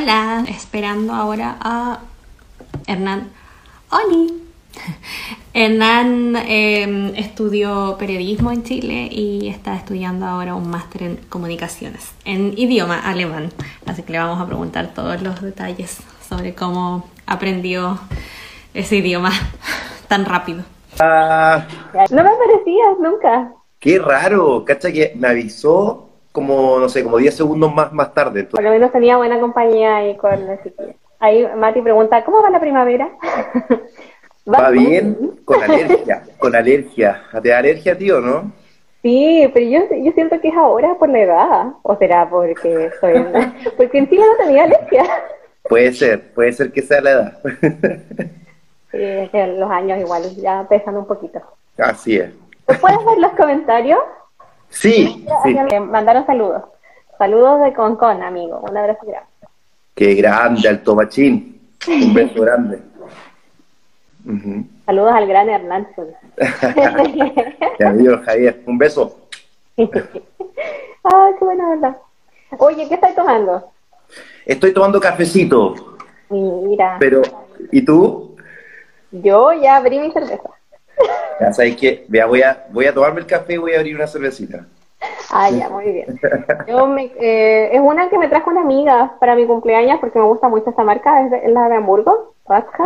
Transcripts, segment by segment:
Hola, esperando ahora a Hernán. ¡Oli! Hernán eh, estudió periodismo en Chile y está estudiando ahora un máster en comunicaciones en idioma alemán. Así que le vamos a preguntar todos los detalles sobre cómo aprendió ese idioma tan rápido. Ah, No me parecías nunca. qué raro, cacha que me avisó como, no sé, como 10 segundos más, más tarde. Por lo menos tenía buena compañía ahí con la chiquilla. Ahí Mati pregunta, ¿cómo va la primavera? Va bien, con alergia, con alergia. ¿Te da alergia, tío, no? Sí, pero yo, yo siento que es ahora por la edad. ¿O será porque soy... Porque en Chile no tenía alergia. Puede ser, puede ser que sea la edad. Sí, es que los años igual ya pesan un poquito. Así es. ¿Tú puedes ver los comentarios? Sí, sí. Mandaron saludos. Saludos de Concon, amigo. Un abrazo grande. Qué grande, Alto Machín. Un beso grande. Saludos al gran Hernán. Amigo Javier, un beso. Ay, qué buena onda. Oye, ¿qué estás tomando? Estoy tomando cafecito, Mira, pero ¿y tú? yo ya abrí mi cerveza. Ya sabes que, vea, voy a, voy a tomarme el café y voy a abrir una cervecita. Ah, ya, muy bien. Yo me, eh, es una que me trajo una amiga para mi cumpleaños porque me gusta mucho esta marca, es, de- es la de Hamburgo.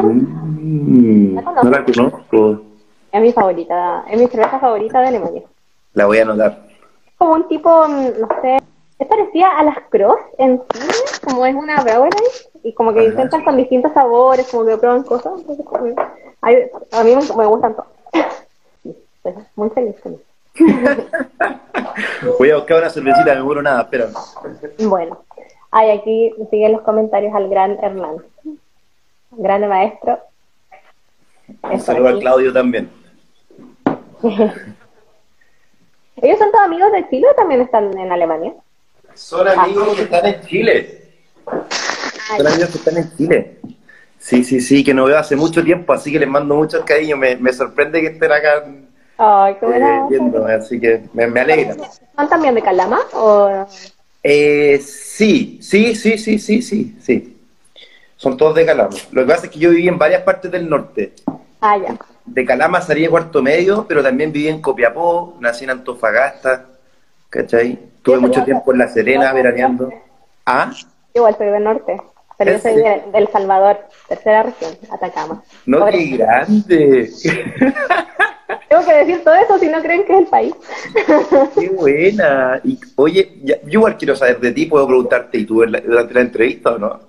Mm, ¿La no la conozco. Es mi favorita, es mi cerveza favorita de Alemania. La voy a anotar. Es como un tipo, mm, no sé, es parecida a las Cross en Chile, como es una Brauerei, y como que Ajá. intentan con distintos sabores, como que prueban cosas. entonces, como que- ay, a mí me, me gustan todos. Sí, estoy muy feliz con eso. Voy a buscar una cervecita, me muero nada, espera. Bueno, hay aquí siguen los comentarios al gran Hernán. Grande maestro. Un saludo a. Claudio también. ¿Ellos son todos amigos de Chile o también están en Alemania? Son amigos que están en Chile. Son amigos que están en Chile. Sí, sí, sí, que no veo hace mucho tiempo, así que les mando muchos cariños. Me, me sorprende que estén acá Ay, qué eh, viéndome, así que me, me alegra. ¿Son también de Calama? O... Eh, sí, sí, sí, sí, sí, sí, sí. Son todos de Calama. Lo que pasa es que yo viví en varias partes del norte. Ah, ya. De Calama salí de cuarto medio, pero también viví en Copiapó, nací en Antofagasta, ¿cachai? Tuve mucho tiempo en La Serena veraneando. ¿Ah? Igual soy del norte, pero yo ¿En soy serio? de, del Salvador, tercera región, Atacama. No, Pobre. qué grande. Tengo que decir todo eso si no creen que es el país. Qué buena. Y, oye, ya- yo igual quiero saber de ti, puedo preguntarte, ¿y tú en la- durante la entrevista o no?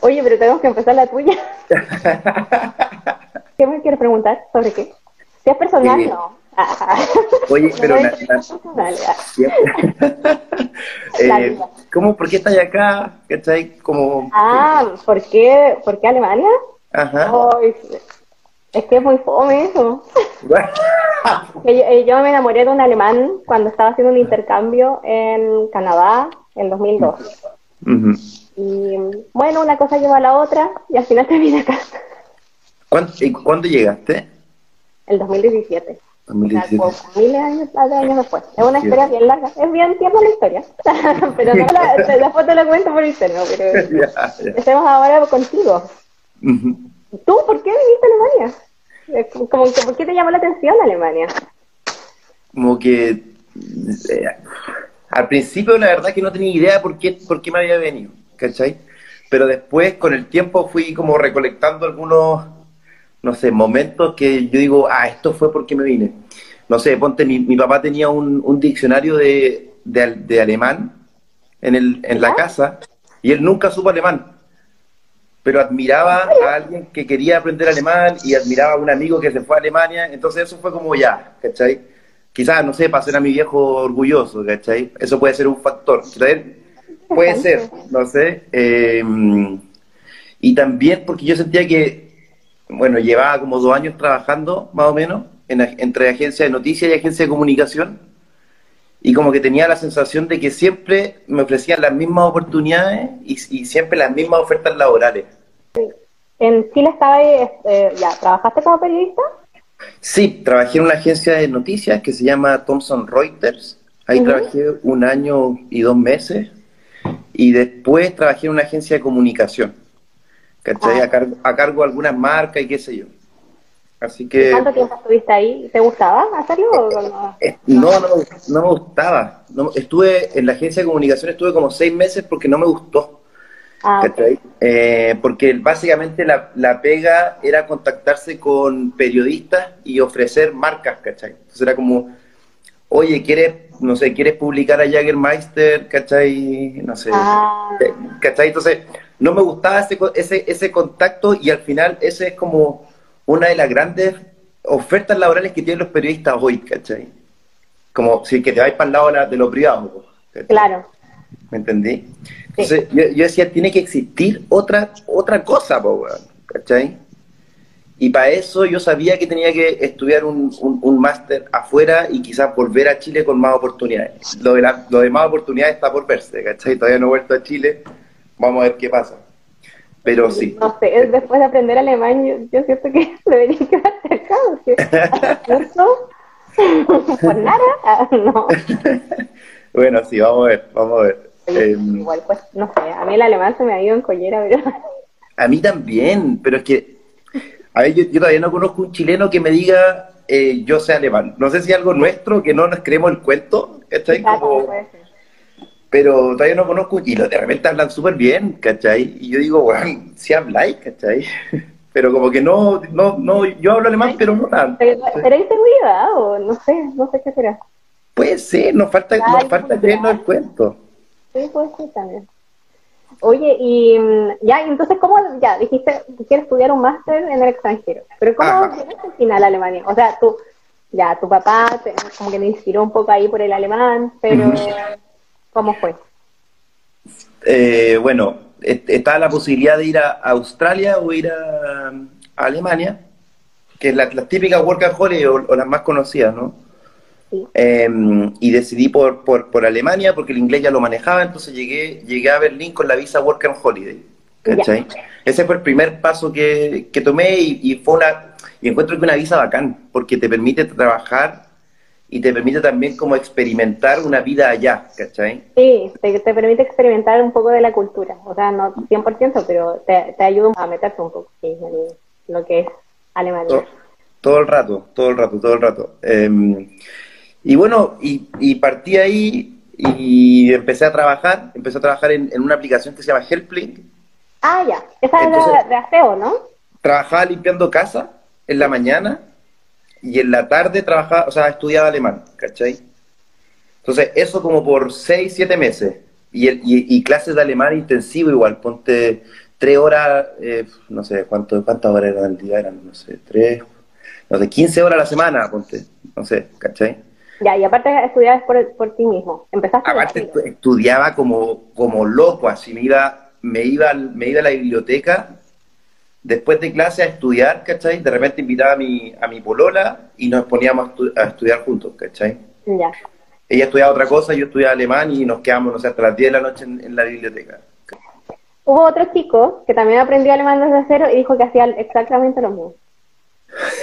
Oye, pero tenemos que empezar la tuya. ¿Qué me quieres preguntar? ¿Sobre qué? Si es personal, Eh, no. Oye, pero la- la-. Eh. ¿cómo, ¿Por qué estás acá? ¿Cachai? Como... Ah, ¿por qué, ¿por qué Alemania? Ajá. Ay, es que es muy fome eso. Yo, eh, yo me enamoré de un alemán cuando estaba haciendo un intercambio en Canadá en 2002. Ujú. Y bueno, una cosa lleva a la otra y al final terminé acá, ¿Cuándo, y ¿Cuándo llegaste? el 2017. O sea, 2017. como miles de años, años después. Es una historia bien larga. Es bien tierna la historia. pero no la, te la cuento por interno. Pero Ya, ya. empecemos ahora contigo. Ujú. ¿Tú por qué viniste a Alemania? Eh, Como que, ¿Por qué te llamó la atención Alemania? Como que eh, al principio la verdad que no tenía idea por qué, por qué me había venido, ¿cachai? Pero después con el tiempo fui como recolectando algunos, no sé, momentos que yo digo, ah, esto fue porque me vine. No sé, ponte, mi, mi papá tenía un, un diccionario de, de, de alemán en, el, en la casa y él nunca supo alemán. Pero admiraba a alguien que quería aprender alemán y admiraba a un amigo que se fue a Alemania. Entonces eso fue como ya, ¿cachai? Quizás, no sé, para hacer a mi viejo orgulloso, ¿cachai? Eso puede ser un factor. ¿cachai? Puede ser, no sé. Eh, y también porque yo sentía que, bueno, llevaba como dos años trabajando, más o menos, en, entre agencia de noticias y agencia de comunicación. Y como que tenía la sensación de que siempre me ofrecían las mismas oportunidades y, y siempre las mismas ofertas laborales. En Chile estaba ahí, eh, ya, ¿trabajaste como periodista? Sí, trabajé en una agencia de noticias que se llama Thomson Reuters. Ahí trabajé un año y dos meses. y después trabajé en una agencia de comunicación, ¿cachai? Ah. A, cargo, a cargo de algunas marcas y qué sé yo. Así que... ¿Cuánto tiempo estuviste ahí? ¿Te gustaba hacerlo o no? Eh, No, no, no me gustaba. No, estuve en la agencia de comunicación, estuve como seis meses porque no me gustó. Ah. Eh, porque básicamente la, la pega era contactarse con periodistas y ofrecer marcas, ¿cachai? Entonces era como, oye, ¿quieres, no sé, quieres publicar a Jagermeister, ¿cachai? No sé, Ah. eh, ¿cachai? Entonces no me gustaba ese, ese, ese contacto y al final ese es como una de las grandes ofertas laborales que tienen los periodistas hoy, ¿cachai? Como si que te vais para el lado de, lo privado, ¿cachai? Claro. ¿Me entendí? Entonces, yo, yo decía, tiene que existir otra, otra cosa, po, ¿cachai? Y para eso yo sabía que tenía que estudiar un, un, un máster afuera y quizás volver a Chile con más oportunidades. Lo de, la- lo de más oportunidades está por verse, ¿cachai? Todavía no he vuelto a Chile, vamos a ver qué pasa. Pero sí. No sé, es después de aprender alemán, yo, yo siento que debería quedarte acá, porque curso por nada, Ah, no. Bueno, sí, vamos a ver, vamos a ver. Oye, Em, Igual, pues, no sé, a mí el alemán se me ha ido en collera, pero A mí también, pero es que, a ver, yo, yo todavía no conozco un chileno que me diga eh, yo sé alemán. No sé si es algo nuestro que no nos creemos el cuento, ¿cachai? Como- puede ser. Pero todavía no conozco, y de repente hablan súper bien, ¿cachai? Y yo digo, bueno, si habláis, ¿cachai? Pero como que no, no, no, yo hablo alemán, pero no tanto. ¿Será inseguridad o no sé, no sé qué será? Puede ser, nos falta, Ay, nos falta creernos el cuento. Sí, puede ser también. Oye, y mm, ya, entonces, ¿cómo, ya, dijiste que quieres estudiar un máster en el extranjero, pero ¿cómo llegaste al final a Alemania? O sea, tú, ya, tu papá te- como que te inspiró un poco ahí por el alemán, pero ¿cómo fue? Eh, bueno, est- estaba la posibilidad de ir a Australia o ir a, a Alemania, que es la, las típicas work and holiday o, o las más conocidas, ¿no? Sí. Eh, y decidí por, por, por Alemania porque el inglés ya lo manejaba, entonces llegué, llegué a Berlín con la visa Work and Holiday. ¿Cachai? Ese fue el primer paso que, que tomé y, y fue una, y encuentro que una visa bacán, porque te permite trabajar y te permite también como experimentar una vida allá, ¿cachai? Sí, te, te permite experimentar un poco de la cultura, o sea, no 100%, pero te, te ayuda a meterte un poco en lo que es Alemania. Todo, todo el rato, todo el rato, todo el rato. Eh, y bueno, y, y partí ahí y empecé a trabajar, empecé a trabajar en, en una aplicación que se llama Helplink. Ah, ya, esa es de, de aseo, ¿no? Trabajaba limpiando casa en la mañana y en la tarde trabajaba, o sea, estudiaba alemán, ¿cachai? Entonces, eso como por seis, siete meses. Y, el- y, y clases de alemán intensivo igual, ponte tres horas, eh, no sé, ¿cuánto, ¿cuántas horas eran al día? Eran, no sé, tres, no sé, 15 horas a la semana, ponte, no sé, ¿cachai? Ya, y aparte estudiabas por, por ti mismo. Empezaste Aparte estudiaba como, como loco, así me iba, me iba, me iba a la biblioteca después de clase a estudiar, ¿cachai? De repente invitaba a mi, a mi polola y nos poníamos a, estu- a estudiar juntos, ¿cachai? Ya. Ella estudiaba otra cosa, yo estudiaba alemán y nos quedamos, no sé, hasta las 10 de la noche en, en la biblioteca. Hubo otro chico que también aprendió alemán desde cero y dijo que hacía exactamente lo mismo.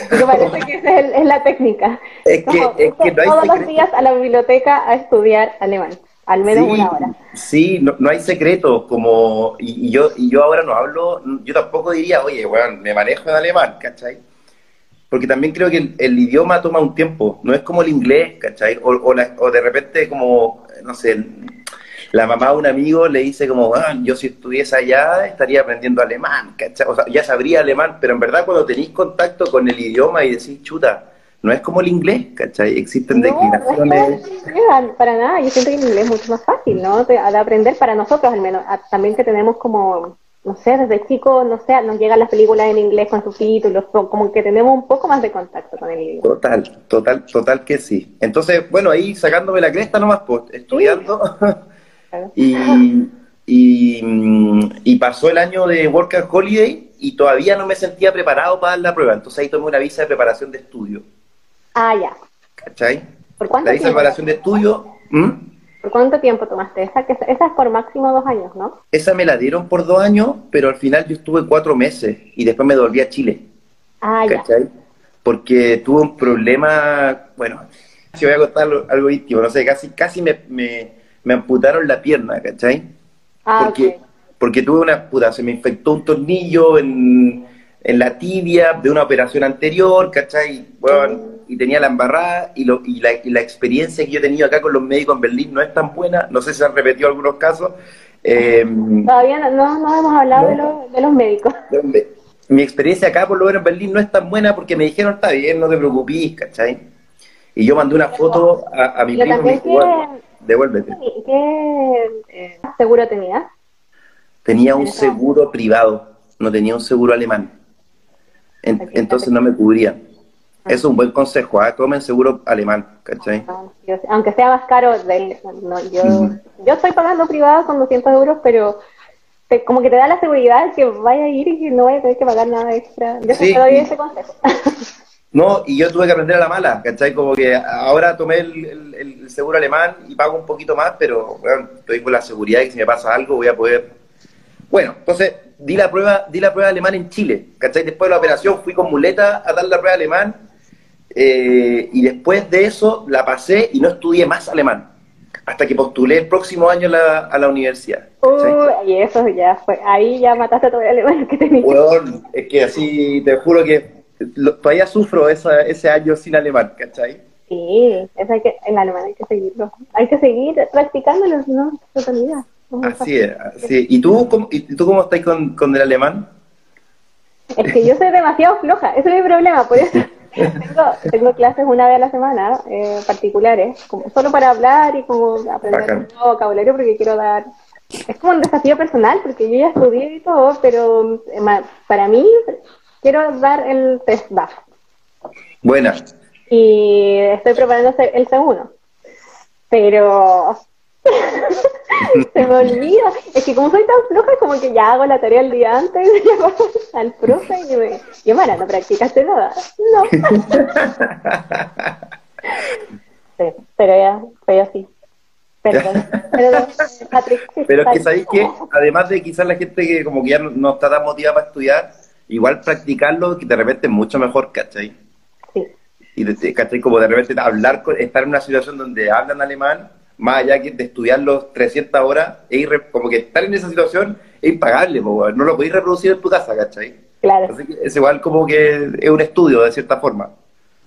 Me parece que esa es, la técnica. Es que- Como, es que no hay todos los días a la biblioteca a estudiar alemán, al menos sí, una hora. Sí, no, no hay secreto, como, y, y yo, y yo ahora no hablo, yo tampoco diría, oye, weón, me manejo en alemán, ¿cachai? Porque también creo que el, el idioma toma un tiempo, no es como el inglés, ¿cachai? O, o, la- o de repente como, no sé, la mamá de un amigo le dice como, ah, yo si estuviese allá estaría aprendiendo alemán, ¿cachai? O sea, ya sabría alemán, pero en verdad cuando tenéis contacto con el idioma y decís, chuta, no es como el inglés, ¿cachai? Existen No, no es declinaciones. para, para nada. Yo siento que el inglés es mucho más fácil, ¿no? De, de aprender para nosotros, al menos. A- También que tenemos como, no sé, desde chico, no sé, nos llegan las películas en inglés con subtítulos, co- como que tenemos un poco más de contacto con el idioma. Total, total, total que sí. Entonces, bueno, ahí sacándome la cresta nomás, pues, estudiando. Claro. y, y, mm, y pasó el año de Work and Holiday y todavía no me sentía preparado para dar la prueba. Entonces ahí tomé una visa de preparación de estudio. Ah, ya. ¿Cachai? ¿Por cuánto La tiempo? de estudio, ¿m? ¿Por cuánto tiempo tomaste esa? Que esa es por máximo dos años, ¿no? esa me la dieron por dos años, pero al final yo estuve cuatro meses y después me devolví a Chile. Ah, ya. ¿cachai? Porque tuve un problema, bueno, si voy a contar algo, algo íntimo, no sé, casi, casi me, me, me amputaron la pierna, ¿cachai? Ah, porque, ok. porque tuve una puta, se me infectó un tornillo en, en la tibia de una operación anterior, ¿cachai? Bueno, y tenía la embarrada y, lo, y, la, y la experiencia que yo he tenido acá con los médicos en Berlín no es tan buena, no sé si se han repetido algunos casos. Eh, Todavía no, no, no hemos hablado No. de, los, de los médicos. Mi experiencia acá, por lo menos en Berlín, no es tan buena porque me dijeron, está bien, no te preocupes, ¿cachai? Y yo mandé una foto a, a mi Pero primo y me dijo, devuélvete. ¿Qué, eh, seguro tenías? Tenía un seguro privado, no tenía un seguro alemán. En- entonces no me cubrían. Eso es un buen consejo, ¿ah? tomen seguro alemán, ¿cachai? Sé, aunque sea más caro, del, no, yo, yo estoy pagando privado con 200 euros, pero te- como que te da la seguridad que vaya a ir y que no vaya a tener que pagar nada extra. Yo sí. te doy ese consejo. No, y yo tuve que aprender a la mala, ¿cachai? Como que ahora tomé el, el- el seguro alemán y pago un poquito más, pero bueno, estoy con la seguridad de que si me pasa algo voy a poder... Bueno, entonces di la prueba di la prueba alemán en Chile, ¿cachai? Después de la operación fui con muleta a dar la prueba alemán eh, y después de eso la pasé y no estudié más alemán, hasta que postulé el próximo año a la, a la universidad. Uh, y eso ya fue, ahí ya mataste todo el alemán que tenías. Weón, es que así, te juro que lo- todavía sufro esa- ese año sin alemán, ¿cachai? Sí, eso hay que, el alemán hay que seguirlo. Hay que seguir practicándolo, no, es muy Así es, así es. ¿Y tú cómo, y tú cómo estás con, con el alemán? Es que yo soy demasiado floja, ese es mi problema, por eso tengo, tengo clases una vez a la semana, eh, particulares, como solo para hablar y como aprender Bacán. un nuevo vocabulario porque quiero dar... Es como un desafío personal porque yo ya estudié y todo, pero eh, para mí quiero dar el test DAF Buena. y estoy preparando el segundo, pero se me olvida. Es que como soy tan floja, como que ya hago la tarea el día antes llamo al profe y me y Mara, ¿no practicaste nada? No. Sí, pero ya, pero sí. Perdón. Perdón, Patrick. Pero es que sabéis que, además de quizás la gente que como que ya no, no está tan motivada para estudiar, igual practicarlo, que de repente es mucho mejor, ¿cachai? Sí. Y de, de- ¿cachai? Como de repente hablar, estar en una situación donde hablan alemán, más allá de estudiar los 300 horas, es como que estar en esa situación es impagable, po, no lo podéis reproducir en tu casa, ¿cachai? Claro, Así que es igual como que es un estudio, de cierta forma.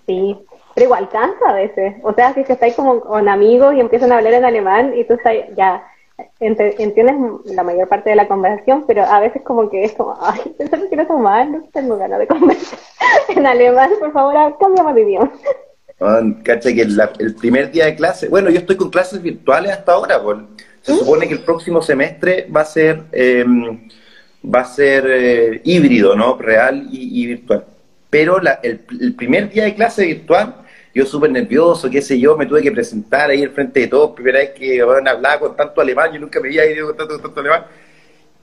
sí. Pero igual cansa a veces. O sea, si es que estáis como con amigos y empiezan a hablar en alemán y tú estás ya entiendes la mayor parte de la conversación, pero a veces como que es como, ay, yo solo quiero tomar, no tengo ganas de conversar en alemán, por favor, cámbiame de idioma. ¿Cachai? Que la- el primer día de clase, bueno, yo estoy con clases virtuales hasta ahora, pues. Se supone que el próximo semestre va a ser eh, va a ser eh, híbrido, ¿no? Real y, y virtual. Pero la- el, el primer día de clase virtual, yo súper nervioso, qué sé yo, me tuve que presentar ahí al frente de todos, primera vez que bueno, hablaba con tanto alemán, yo nunca me había ido con tanto, tanto alemán.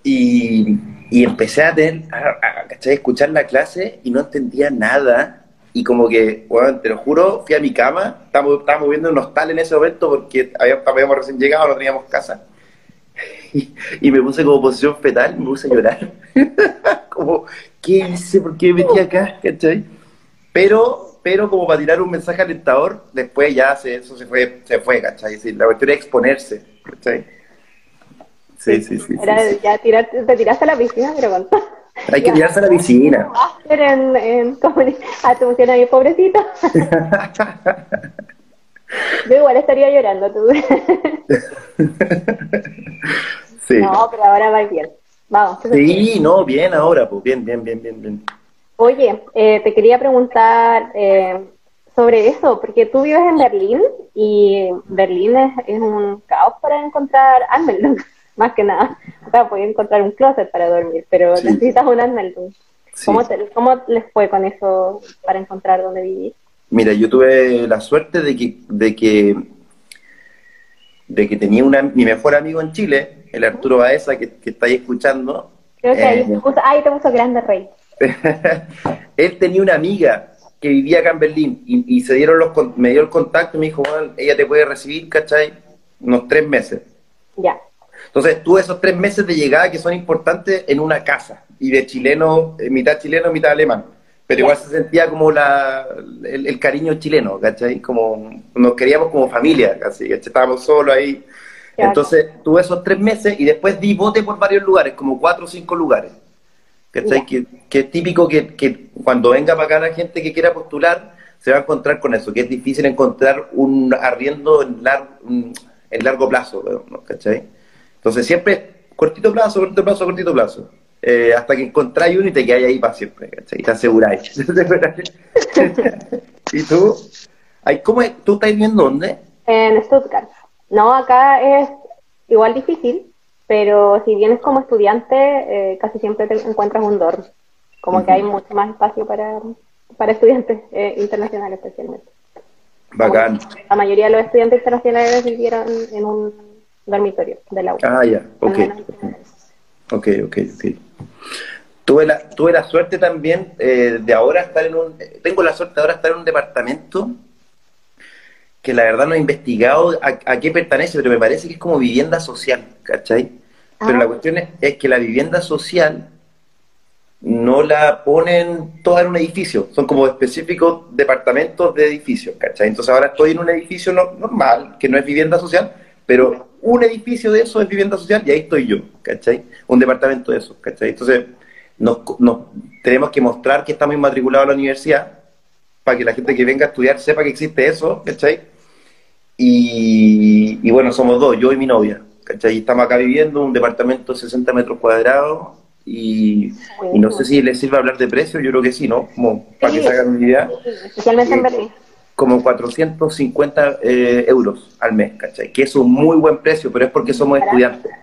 Y, y empecé a tener, a, escuchar la clase y no entendía nada. Y como que, bueno, te lo juro, fui a mi cama, estábamos, estábamos viendo un hostal en ese momento porque había- habíamos recién llegado, no teníamos casa. Y, y me puse como posición fetal, me puse a llorar. como, ¿qué hice? ¿Por qué me metí acá? ¿Cachai? Pero, pero como para tirar un mensaje alentador, después ya se, eso se fue, se fue, ¿cachai? Sí, la cuestión era exponerse, ¿cachai? Sí, sí, sí. sí, Era sí. ya tirar, te tiraste a la piscina, pero con. Hay que tirarse a la piscina. En, en atención a mi pobrecito. Yo igual estaría llorando, tú. Sí. No, pero ahora va bien. Vamos. Sí, no, bien ahora, pues bien, bien, bien, bien, bien. Oye, eh, te quería preguntar eh, sobre eso, porque tú vives en Berlín y Berlín es, es un caos para encontrar Anmeldung, más que nada. O sea, puedes encontrar un closet para dormir, pero Sí. necesitas un Anmeldung. Sí. ¿Cómo, te- ¿Cómo les fue con eso para encontrar dónde vivir? Mira, yo tuve la suerte de que, de que, de que tenía una, mi mejor amigo en Chile, el Arturo Baeza, que, que está ahí escuchando. Creo que ahí Eh, te puso, ahí te puso Grande Rey. él tenía una amiga que vivía acá en Berlín y, y se dieron los, me dio el contacto y me dijo, "Bueno, ella te puede recibir, ¿cachai? Unos tres meses. Ya. Entonces, tuve esos tres meses de llegada que son importantes en una casa, y de chileno, eh, mitad chileno, mitad alemán. Pero igual se sentía como la, el, el cariño chileno, ¿cachai? Como nos queríamos como familia, casi, ¿cachai? Estábamos solos ahí. Entonces tuve esos tres meses y después di bote por varios lugares, como cuatro o cinco lugares. ¿Cachai? Que, que es típico que, que cuando venga para acá la gente que quiera postular, se va a encontrar con eso, que es difícil encontrar un arriendo en, en largo plazo. ¿cachai? Entonces siempre cortito plazo, cortito plazo, cortito plazo. Eh, hasta que encontráis uno y te quedáis ahí para siempre, ¿cachai? Te aseguráis. ¿Y tú? ¿Cómo es? ¿Tú estás viviendo dónde? En Stuttgart. No, acá es igual difícil, pero si vienes como estudiante, eh, casi siempre te encuentras un dorm. Como que hay mucho más espacio para, para estudiantes eh, internacionales especialmente. Bacán. la mayoría de los estudiantes internacionales vivieron en un dormitorio de la U. Ah, ya, ok. Ok, ok, ok. Tuve la, tuve la suerte también eh, de ahora estar en un... Tengo la suerte de ahora estar en un departamento que la verdad no he investigado a, qué pertenece, pero me parece que es como vivienda social, ¿cachai? Pero la ah. cuestión es, que la vivienda social no la ponen toda en un edificio, son como específicos departamentos de edificios, ¿cachai? Entonces ahora estoy en un edificio normal, que no es vivienda social, pero un edificio de eso es vivienda social y ahí estoy yo, ¿cachai? Un departamento de eso, ¿cachai? Entonces nos, tenemos que mostrar que estamos inmatriculados a la universidad para que la gente que venga a estudiar sepa que existe eso, ¿cachai? Y, bueno, somos dos, yo y mi novia, ¿cachai? Y estamos acá viviendo un departamento de 60 metros cuadrados y, no sé si les sirve hablar de precio, yo creo que sí, ¿no? Como para que se hagan una idea. especialmente en Berlín. Como 450 eh, euros al mes, ¿cachai? Que es un muy buen precio, pero es porque somos estudiantes.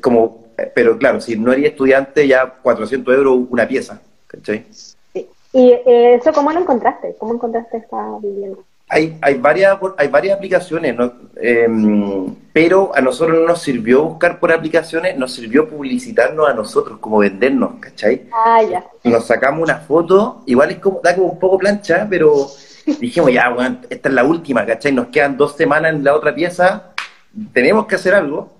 Como, pero claro, si no eres estudiante, ya 400 euros una pieza, ¿cachai? ¿Y eh, eso cómo lo encontraste? ¿Cómo encontraste esta vivienda? Hay, hay, varias, hay varias aplicaciones, em, pero a nosotros no nos sirvió buscar por aplicaciones, nos sirvió publicitarnos a nosotros, como vendernos, ¿cachai? Ah, ya. Nos sacamos una foto, igual es como, da como un poco plancha, pero dijimos, ya, bueno, esta es la última, ¿cachai? Nos quedan dos semanas en la otra pieza, tenemos que hacer algo.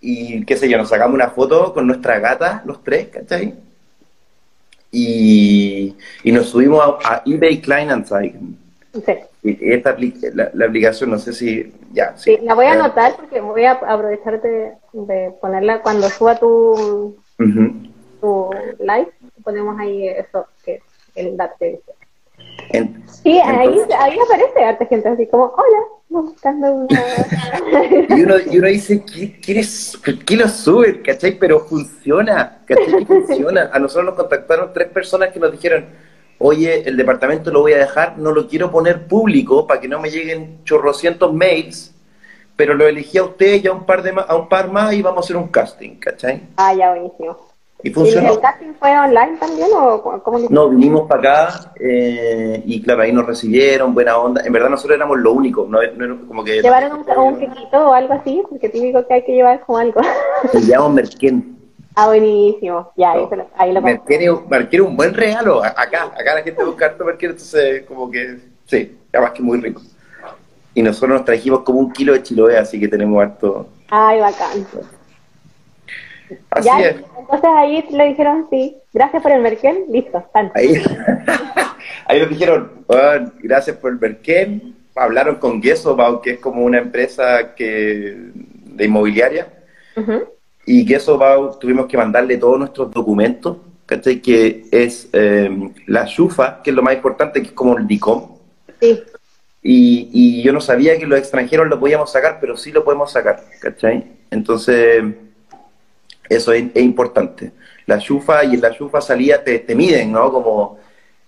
Y qué sé yo, nos sacamos una foto con nuestra gata, los tres, ¿cachai? y, nos subimos a, eBay Kleinanzeigen. Sí. Y esta la, aplicación, no sé si ya. Sí, la voy a eh, anotar porque voy a aprovechar de, ponerla cuando suba tu, tu live. Ponemos ahí eso, que es el dato de Sí, ahí, ahí aparece arte gente así como, hola, buscando una... y, uno, y uno dice, ¿qué, lo sube? ¿Cachai? Pero funciona, ¿cachai? funciona. A nosotros nos contactaron tres personas que nos dijeron, oye, el departamento lo voy a dejar, no lo quiero poner público para que no me lleguen chorrocientos mails, pero lo elegí a usted y a un par, de a un par más y vamos a hacer un casting, ¿cachai? Ah, ya, buenísimo. ¿Y funcionó? el casting fue online también o cómo No, vinimos para acá eh, y claro, ahí nos recibieron, buena onda. En verdad nosotros éramos lo único, no, no como que... ¿Llevaron un, un quequito o algo así? Porque típico que hay que llevar como algo. Se llama Merquén. Ah, buenísimo. Ya, ahí, lo, ahí lo Merquén, un buen regalo. Acá, acá la gente busca harto Merquén, entonces como que, sí, además que muy rico. Y nosotros nos trajimos como un kilo de chiloé, así que tenemos harto... Ay, bacán. Así es. Entonces ahí le dijeron, sí, gracias por el Merkel, listo, Ahí, ahí nos dijeron, gracias por el Merkel, hablaron con Gessobau, que es como una empresa que de inmobiliaria, y Gessobau tuvimos que mandarle todos nuestros documentos, ¿cachai? Que es em, la SHUFA, que es lo más importante, que es como el DICOM. Sí. Y, y yo no sabía que los extranjeros lo podíamos sacar, pero sí lo podemos sacar, ¿cachai? Entonces eso es, importante. La chufa y en la chufa salía te, te miden, ¿no? Como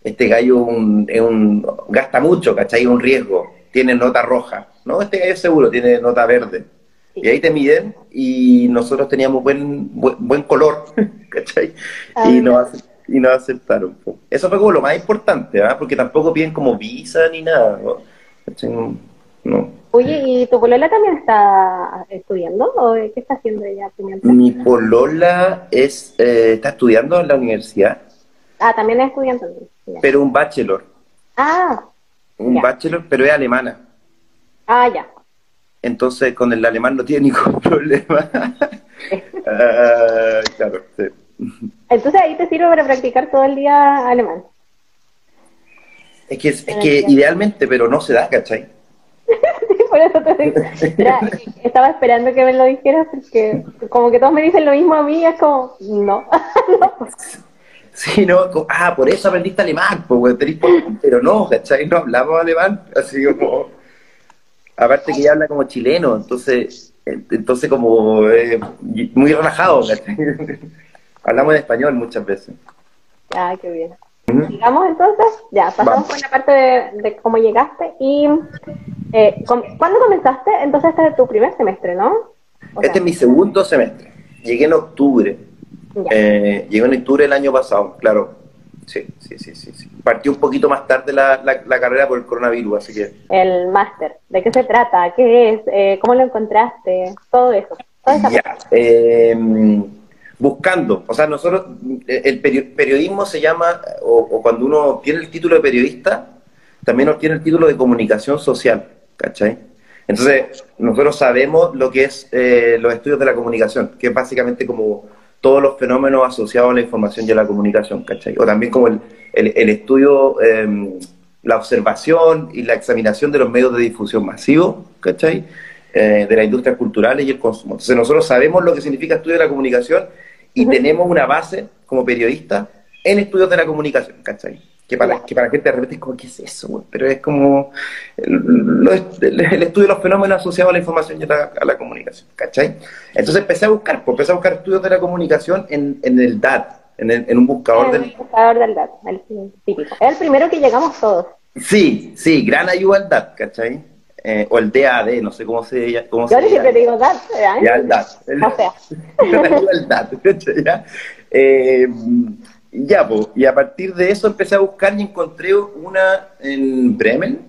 este gallo un, un, gasta mucho, ¿cachai? Un riesgo, tiene nota roja, ¿no? Este gallo seguro tiene nota verde. Y ahí te miden y nosotros teníamos buen buen, color, ¿cachai? y, ah, nos, y nos aceptaron. Eso fue como lo más importante, ¿ah? Porque tampoco piden como visa ni nada, ¿no? No. Oye, ¿y tu polola también está estudiando o qué está haciendo ella? Mi polola es, eh, está estudiando en la universidad. Ah, también es estudiante. Pero un bachelor. Ah. Un bachelor, pero es alemana. Ah, ya. Entonces con el alemán no tiene ningún problema. Ah, claro, sí. Entonces ahí te sirve para practicar todo el día alemán. Es que, es, es que idealmente, pero no se da, ¿cachai? por estaba esperando que me lo dijeras porque como que todos me dicen lo mismo a mí, es como, no. Sí, no, ah, por eso aprendiste alemán, pues, pero no, ¿cachai? No hablamos alemán, así como, aparte que ella habla como chileno, entonces, entonces como muy relajado. Hablamos en español muchas veces. Ah, qué bien. Llegamos entonces, ya, pasamos por la parte de, cómo llegaste y eh, ¿cuándo comenzaste? Entonces este es tu primer semestre, ¿no? este es mi segundo semestre. Llegué en octubre. Eh, llegué en octubre del año pasado, claro. Sí, sí, sí, sí. sí. Partió un poquito más tarde la, la, carrera por el coronavirus, así que... El máster, ¿de qué se trata? ¿Qué es? Eh, ¿Cómo lo encontraste? Todo eso. ya. Eh, buscando. O sea, nosotros, el periodismo se llama, o, cuando uno tiene el título de periodista, también tiene el título de comunicación social, ¿cachai? Entonces, nosotros sabemos lo que es eh, los estudios de la comunicación, que es básicamente como todos los fenómenos asociados a la información y a la comunicación, ¿cachai? O también como el, el, estudio, em, la observación y la examinación de los medios de difusión masivos, ¿cachai? Eh, de las industrias culturales y el consumo. Entonces, nosotros sabemos lo que significa estudio de la comunicación y tenemos una base como periodista en estudios de la comunicación, ¿cachai? Que para, que para la gente de repente es como, ¿qué es eso? Pero es como el, estudio de los fenómenos asociados a la información y a la, comunicación, ¿cachai? Entonces empecé a buscar, pues empecé a buscar estudios de la comunicación en, en el DAT, en, en un buscador del... buscador del DAT, el típico. Es el primero que llegamos todos. Sí, sí, gran ayuda al DAT, ¿cachai? Eh, o el DAD, no sé cómo se, cómo Yo siempre digo DAD, ¿eh? Ya, el DAD. o sea. DAD, ¿ya? Eh, ya, pues, y a partir de eso empecé a buscar y encontré una en Bremen,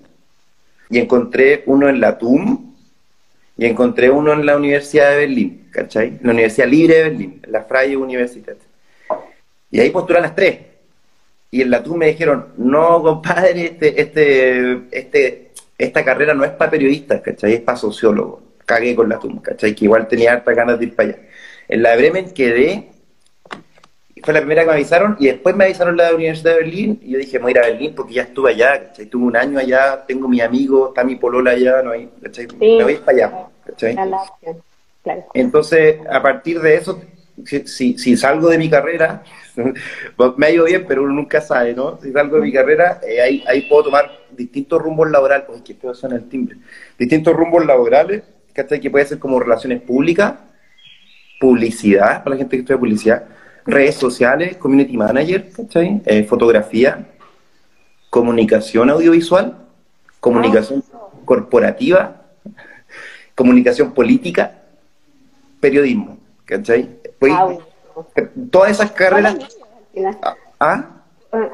y encontré uno en la TUM, y encontré uno en la Universidad de Berlín, ¿cachai? La Universidad Libre de Berlín, la Freie Universität. Y ahí postulé las tres. Y en la TUM me dijeron, no, compadre, este, este, este esta carrera no es para periodistas, ¿cachai? Es para sociólogos. Cagué con la tumba, ¿cachai? Que igual tenía harta ganas de ir para allá. En la de Bremen quedé, fue la primera que me avisaron, y después me avisaron la de la Universidad de Berlín, y yo dije, voy a ir a Berlín porque ya estuve allá, ¿cachai? Tuve un año allá, tengo mi amigo, está mi polola allá, no hay, ¿cachai? me voy para allá, ¿cachai? Entonces, a partir de eso, si, si, salgo de mi carrera, me ha ido bien, pero uno nunca sabe, ¿no? Si salgo de mi carrera, eh, ahí, ahí puedo tomar distintos rumbos laborales. Uy, qué feo suena el timbre. Distintos rumbos laborales, ¿cachai? Que puede ser como relaciones públicas, publicidad, para la gente que estudia publicidad, redes sociales, community manager, ¿cachai? Eh, fotografía, comunicación audiovisual, comunicación ah. corporativa, comunicación política, periodismo, ¿cachai? todas esas carreras... ¿Ah? ¿Ah?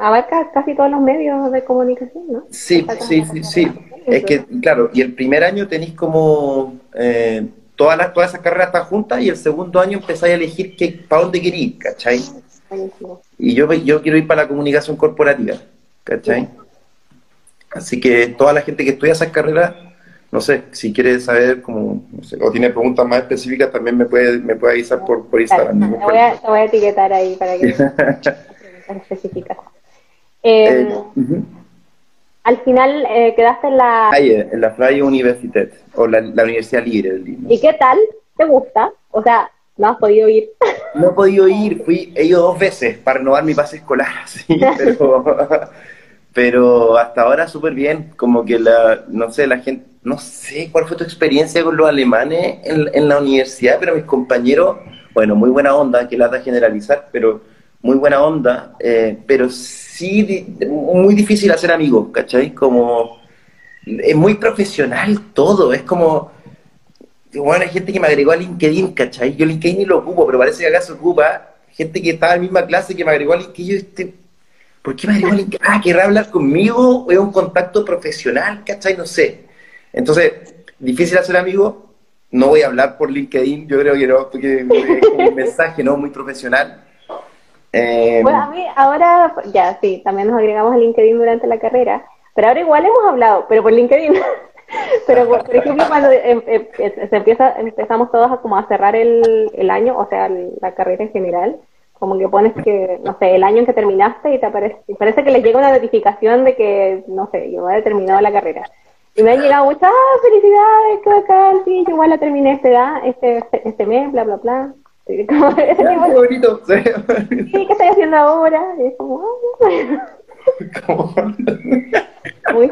Abarca casi todos los medios de comunicación, ¿no? Sí, sí, sí, sí. Es que, claro, y el primer año tenéis como eh, todas, las, todas esas carreras están juntas y el segundo año empezáis a elegir qué, para dónde queréis ir, ¿cachai? Y yo, yo quiero ir para la comunicación corporativa, ¿cachai? Así que toda la gente que estudia esas carreras no sé, si quiere saber como, o tiene preguntas más específicas, también me puede, me puede avisar por, por Instagram. te, voy a, voy a, etiquetar ahí para que específicas. Eh, eh Al final eh, quedaste en la... en la Freie Universität, o la, la Universidad Libre del. ¿Y qué tal? ¿Te gusta? O sea, no has podido ir. No he podido ir, fui, he ido dos veces para renovar mi pase escolar, sí, pero, pero hasta ahora súper bien, como que la, no sé, la gente, no sé cuál fue tu experiencia con los alemanes en, la universidad, pero mis compañeros, bueno, muy buena onda, que la da generalizar, pero muy buena onda, eh, pero sí muy difícil hacer amigos, ¿cachai? Como es muy profesional todo, es como, bueno, hay gente que me agregó a LinkedIn, ¿cachai? Yo LinkedIn ni lo ocupo, pero parece que acá se ocupa gente que estaba en la misma clase que me agregó a LinkedIn, yo este, ¿por qué me agregó a LinkedIn? Ah, ¿querrá hablar conmigo? ¿O es un contacto profesional? ¿Cachai? No sé. Entonces, difícil hacer amigos. No voy a hablar por LinkedIn, yo creo que no, porque es un mensaje no muy profesional. Eh, bueno, a mí ahora, ya sí, también nos agregamos a LinkedIn durante la carrera, pero ahora igual hemos hablado, pero por LinkedIn. pero por, ejemplo, cuando em, em, se empieza, empezamos todos a, como a cerrar el, el año, o sea, la carrera en general, como que pones que, no sé, el año en que terminaste y te aparece, parece que les llega una notificación de que, no sé, yo he terminado la carrera. Y me han llegado muchas ¡ah, felicidades, qué bacán, sí, yo igual la terminé este, ah, este, este mes, bla, bla, bla. Como ese tipo de- bonito. sí. ¿qué estoy haciendo ahora? Y es como, ah, Como- muy...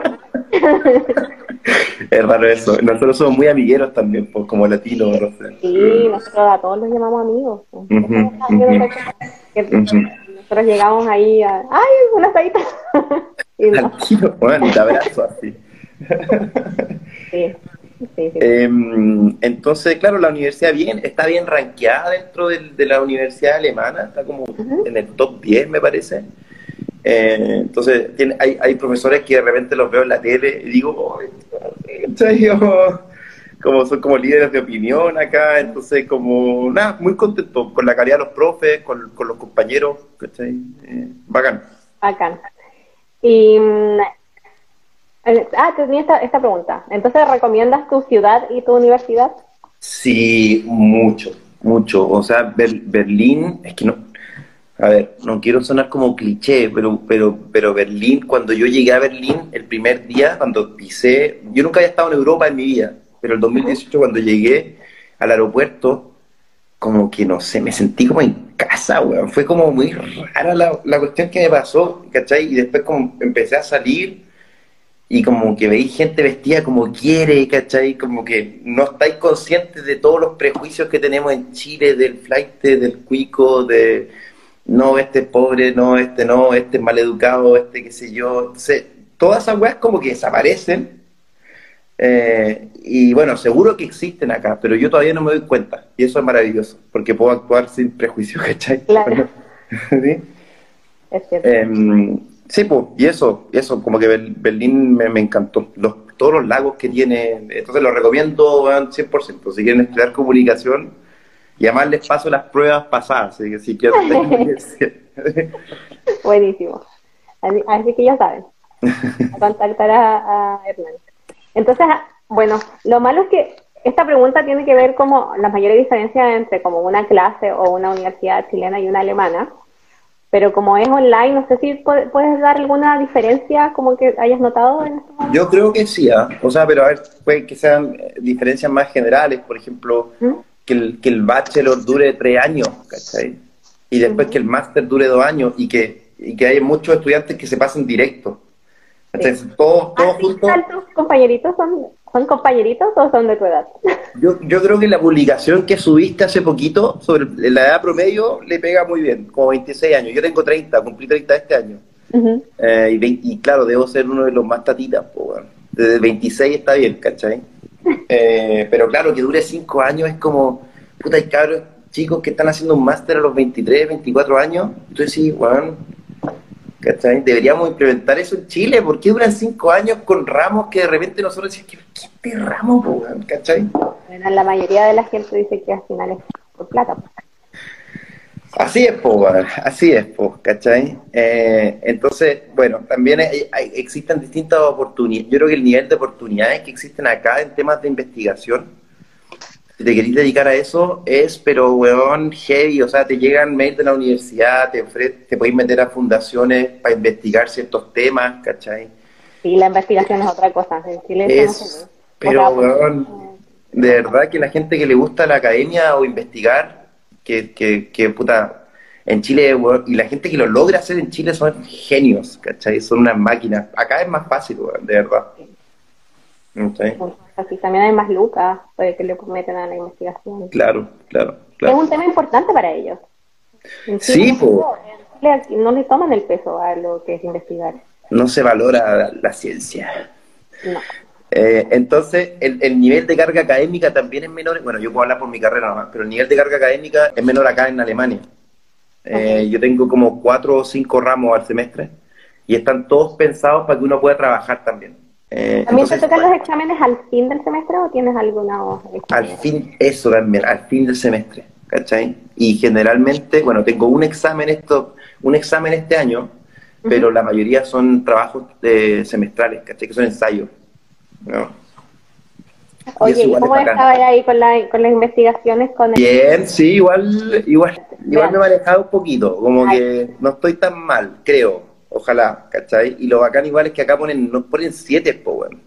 Es raro eso. Nosotros somos muy amigueros también, pues, como latinos, no sé. Sí, nosotros a todos los llamamos amigos. Ujú, Que ujú. Nosotros llegamos ahí a, ¡ay, una asadita! y no, tiro, bueno, te abrazo así. sí, sí, sí. Em, entonces, claro, la universidad bien, está bien rankeada dentro de, la universidad alemana, está como en el top 10, me parece. Eh, entonces, tiene, hay, hay profesores que de repente los veo en la tele y digo, "Ay, ¿cachai? Como- son como líderes de opinión acá, entonces como, nada, muy contento con la calidad de los profes, con, con los compañeros, ¿cachai? Eh, bacán. Bacán. Y, mm, ah, tenía esta, esta pregunta. Entonces, ¿recomiendas tu ciudad y tu universidad? Sí, mucho, mucho. O sea, Ber- Berlín, es que no, a ver, no quiero sonar como cliché, pero, pero, pero Berlín, cuando yo llegué a Berlín el primer día, cuando pisé, yo nunca había estado en Europa en mi vida, pero el 2018 cuando llegué al aeropuerto, como que no sé, me sentí como en casa, weón. Fue como muy rara la, la cuestión que me pasó, ¿cachai? Y después como empecé a salir y como que veis gente vestida como quiere, ¿cachai? Como que no estáis conscientes de todos los prejuicios que tenemos en Chile, del flight, del cuico, de no, este es pobre, no, este no, este es maleducado, este qué sé yo. Entonces, todas esas weas como que desaparecen. Eh, y bueno, seguro que existen acá, pero yo todavía no me doy cuenta. Y eso es maravilloso, porque puedo actuar sin prejuicios, ¿cachai? Claro. ¿Sí? Es cierto. Em, sí, pues, y eso, eso, como que Berlín me, me encantó. Los, todos los lagos que tiene, entonces lo recomiendo weón, 100%. Si quieren estudiar comunicación, y además les paso las pruebas pasadas, así que si quieren. Buenísimo. Así, así que ya saben. A contactar a, a Hernán. Entonces, bueno, lo malo es que esta pregunta tiene que ver como las mayores diferencias entre como una clase o una universidad chilena y una alemana. Pero como es online, no sé si pu- puedes dar alguna diferencia como que hayas notado en este. Yo creo que sí, ¿ah? o sea, pero a ver, puede que sean eh, diferencias más generales, por ejemplo, ¿Mm? que el, que el bachelor dure tres años, ¿cachai? Y después que el máster dure dos años y que, y que hay muchos estudiantes que se pasen directo. Entonces, todos, todos ¿Ah, sí, juntos. tus compañeritos son, son compañeritos o son de tu edad? Yo, yo creo que la publicación que subiste hace poquito sobre la edad promedio le pega muy bien, como 26 años. Yo tengo 30, cumplí 30 este año. Ujú. Eh, y, vein- y claro, debo ser uno de los más tatitas, pues, bueno. Desde 26 está bien, ¿cachai? Eh, pero claro, que dure 5 años es como, puta, hay cabros chicos que están haciendo un máster a los 23, 24 años. Entonces sí, bueno, ¿cachai? Deberíamos implementar eso en Chile. ¿Por qué duran 5 años con ramos que de repente nosotros decimos, ¿qué, este ramo, weón? ¿cachai? Bueno, la mayoría de la gente dice que al final es por plata. Así es, po, weón, así es, po, ¿cachai? Eh, entonces, bueno, también hay- hay- existen distintas oportunidades. Yo creo que el nivel de oportunidades que existen acá en temas de investigación, si te querés dedicar a eso, es, pero, weón, heavy. O sea, te llegan mails de la universidad, te, te podéis meter a fundaciones para investigar ciertos temas, ¿cachai? Sí, la investigación es otra cosa. En Chile Es, pero, weón, de verdad que la gente que le gusta la academia o investigar, que, que, que puta, en Chile, weón, y la gente que lo logra hacer en Chile son genios, ¿cachai? Son unas máquinas. Acá es más fácil, weón, de verdad. ¿Cachai? Así también hay más lucas pues, que le meten a la investigación. Claro, claro, Es claro. un tema importante para ellos. En Sí, po. no, no le toman el peso a lo que es investigar. No se valora la, ciencia. No. Eh, entonces, el, el nivel de carga académica también es menor. Bueno, yo puedo hablar por mi carrera nomás, pero el nivel de carga académica es menor acá en Alemania. Eh, Yo tengo como cuatro o cinco ramos al semestre y están todos pensados para que uno pueda trabajar también. Eh, ¿También te entonces, tocan los exámenes al fin del semestre o tienes alguna al fin, eso también, al fin del semestre, ¿cachai? Y generalmente, bueno, tengo un examen esto, un examen este año, pero la mayoría son trabajos eh, semestrales, ¿cachai? Que son ensayos. ¿no? Oye, ¿y cómo es ahí con, la, con las investigaciones? Con el... Bien, sí, igual, igual, igual me he manejado un poquito, como Ay. que no estoy tan mal, creo, ojalá, ¿cachai? Y lo bacán igual es que acá ponen, nos ponen siete, po, weón.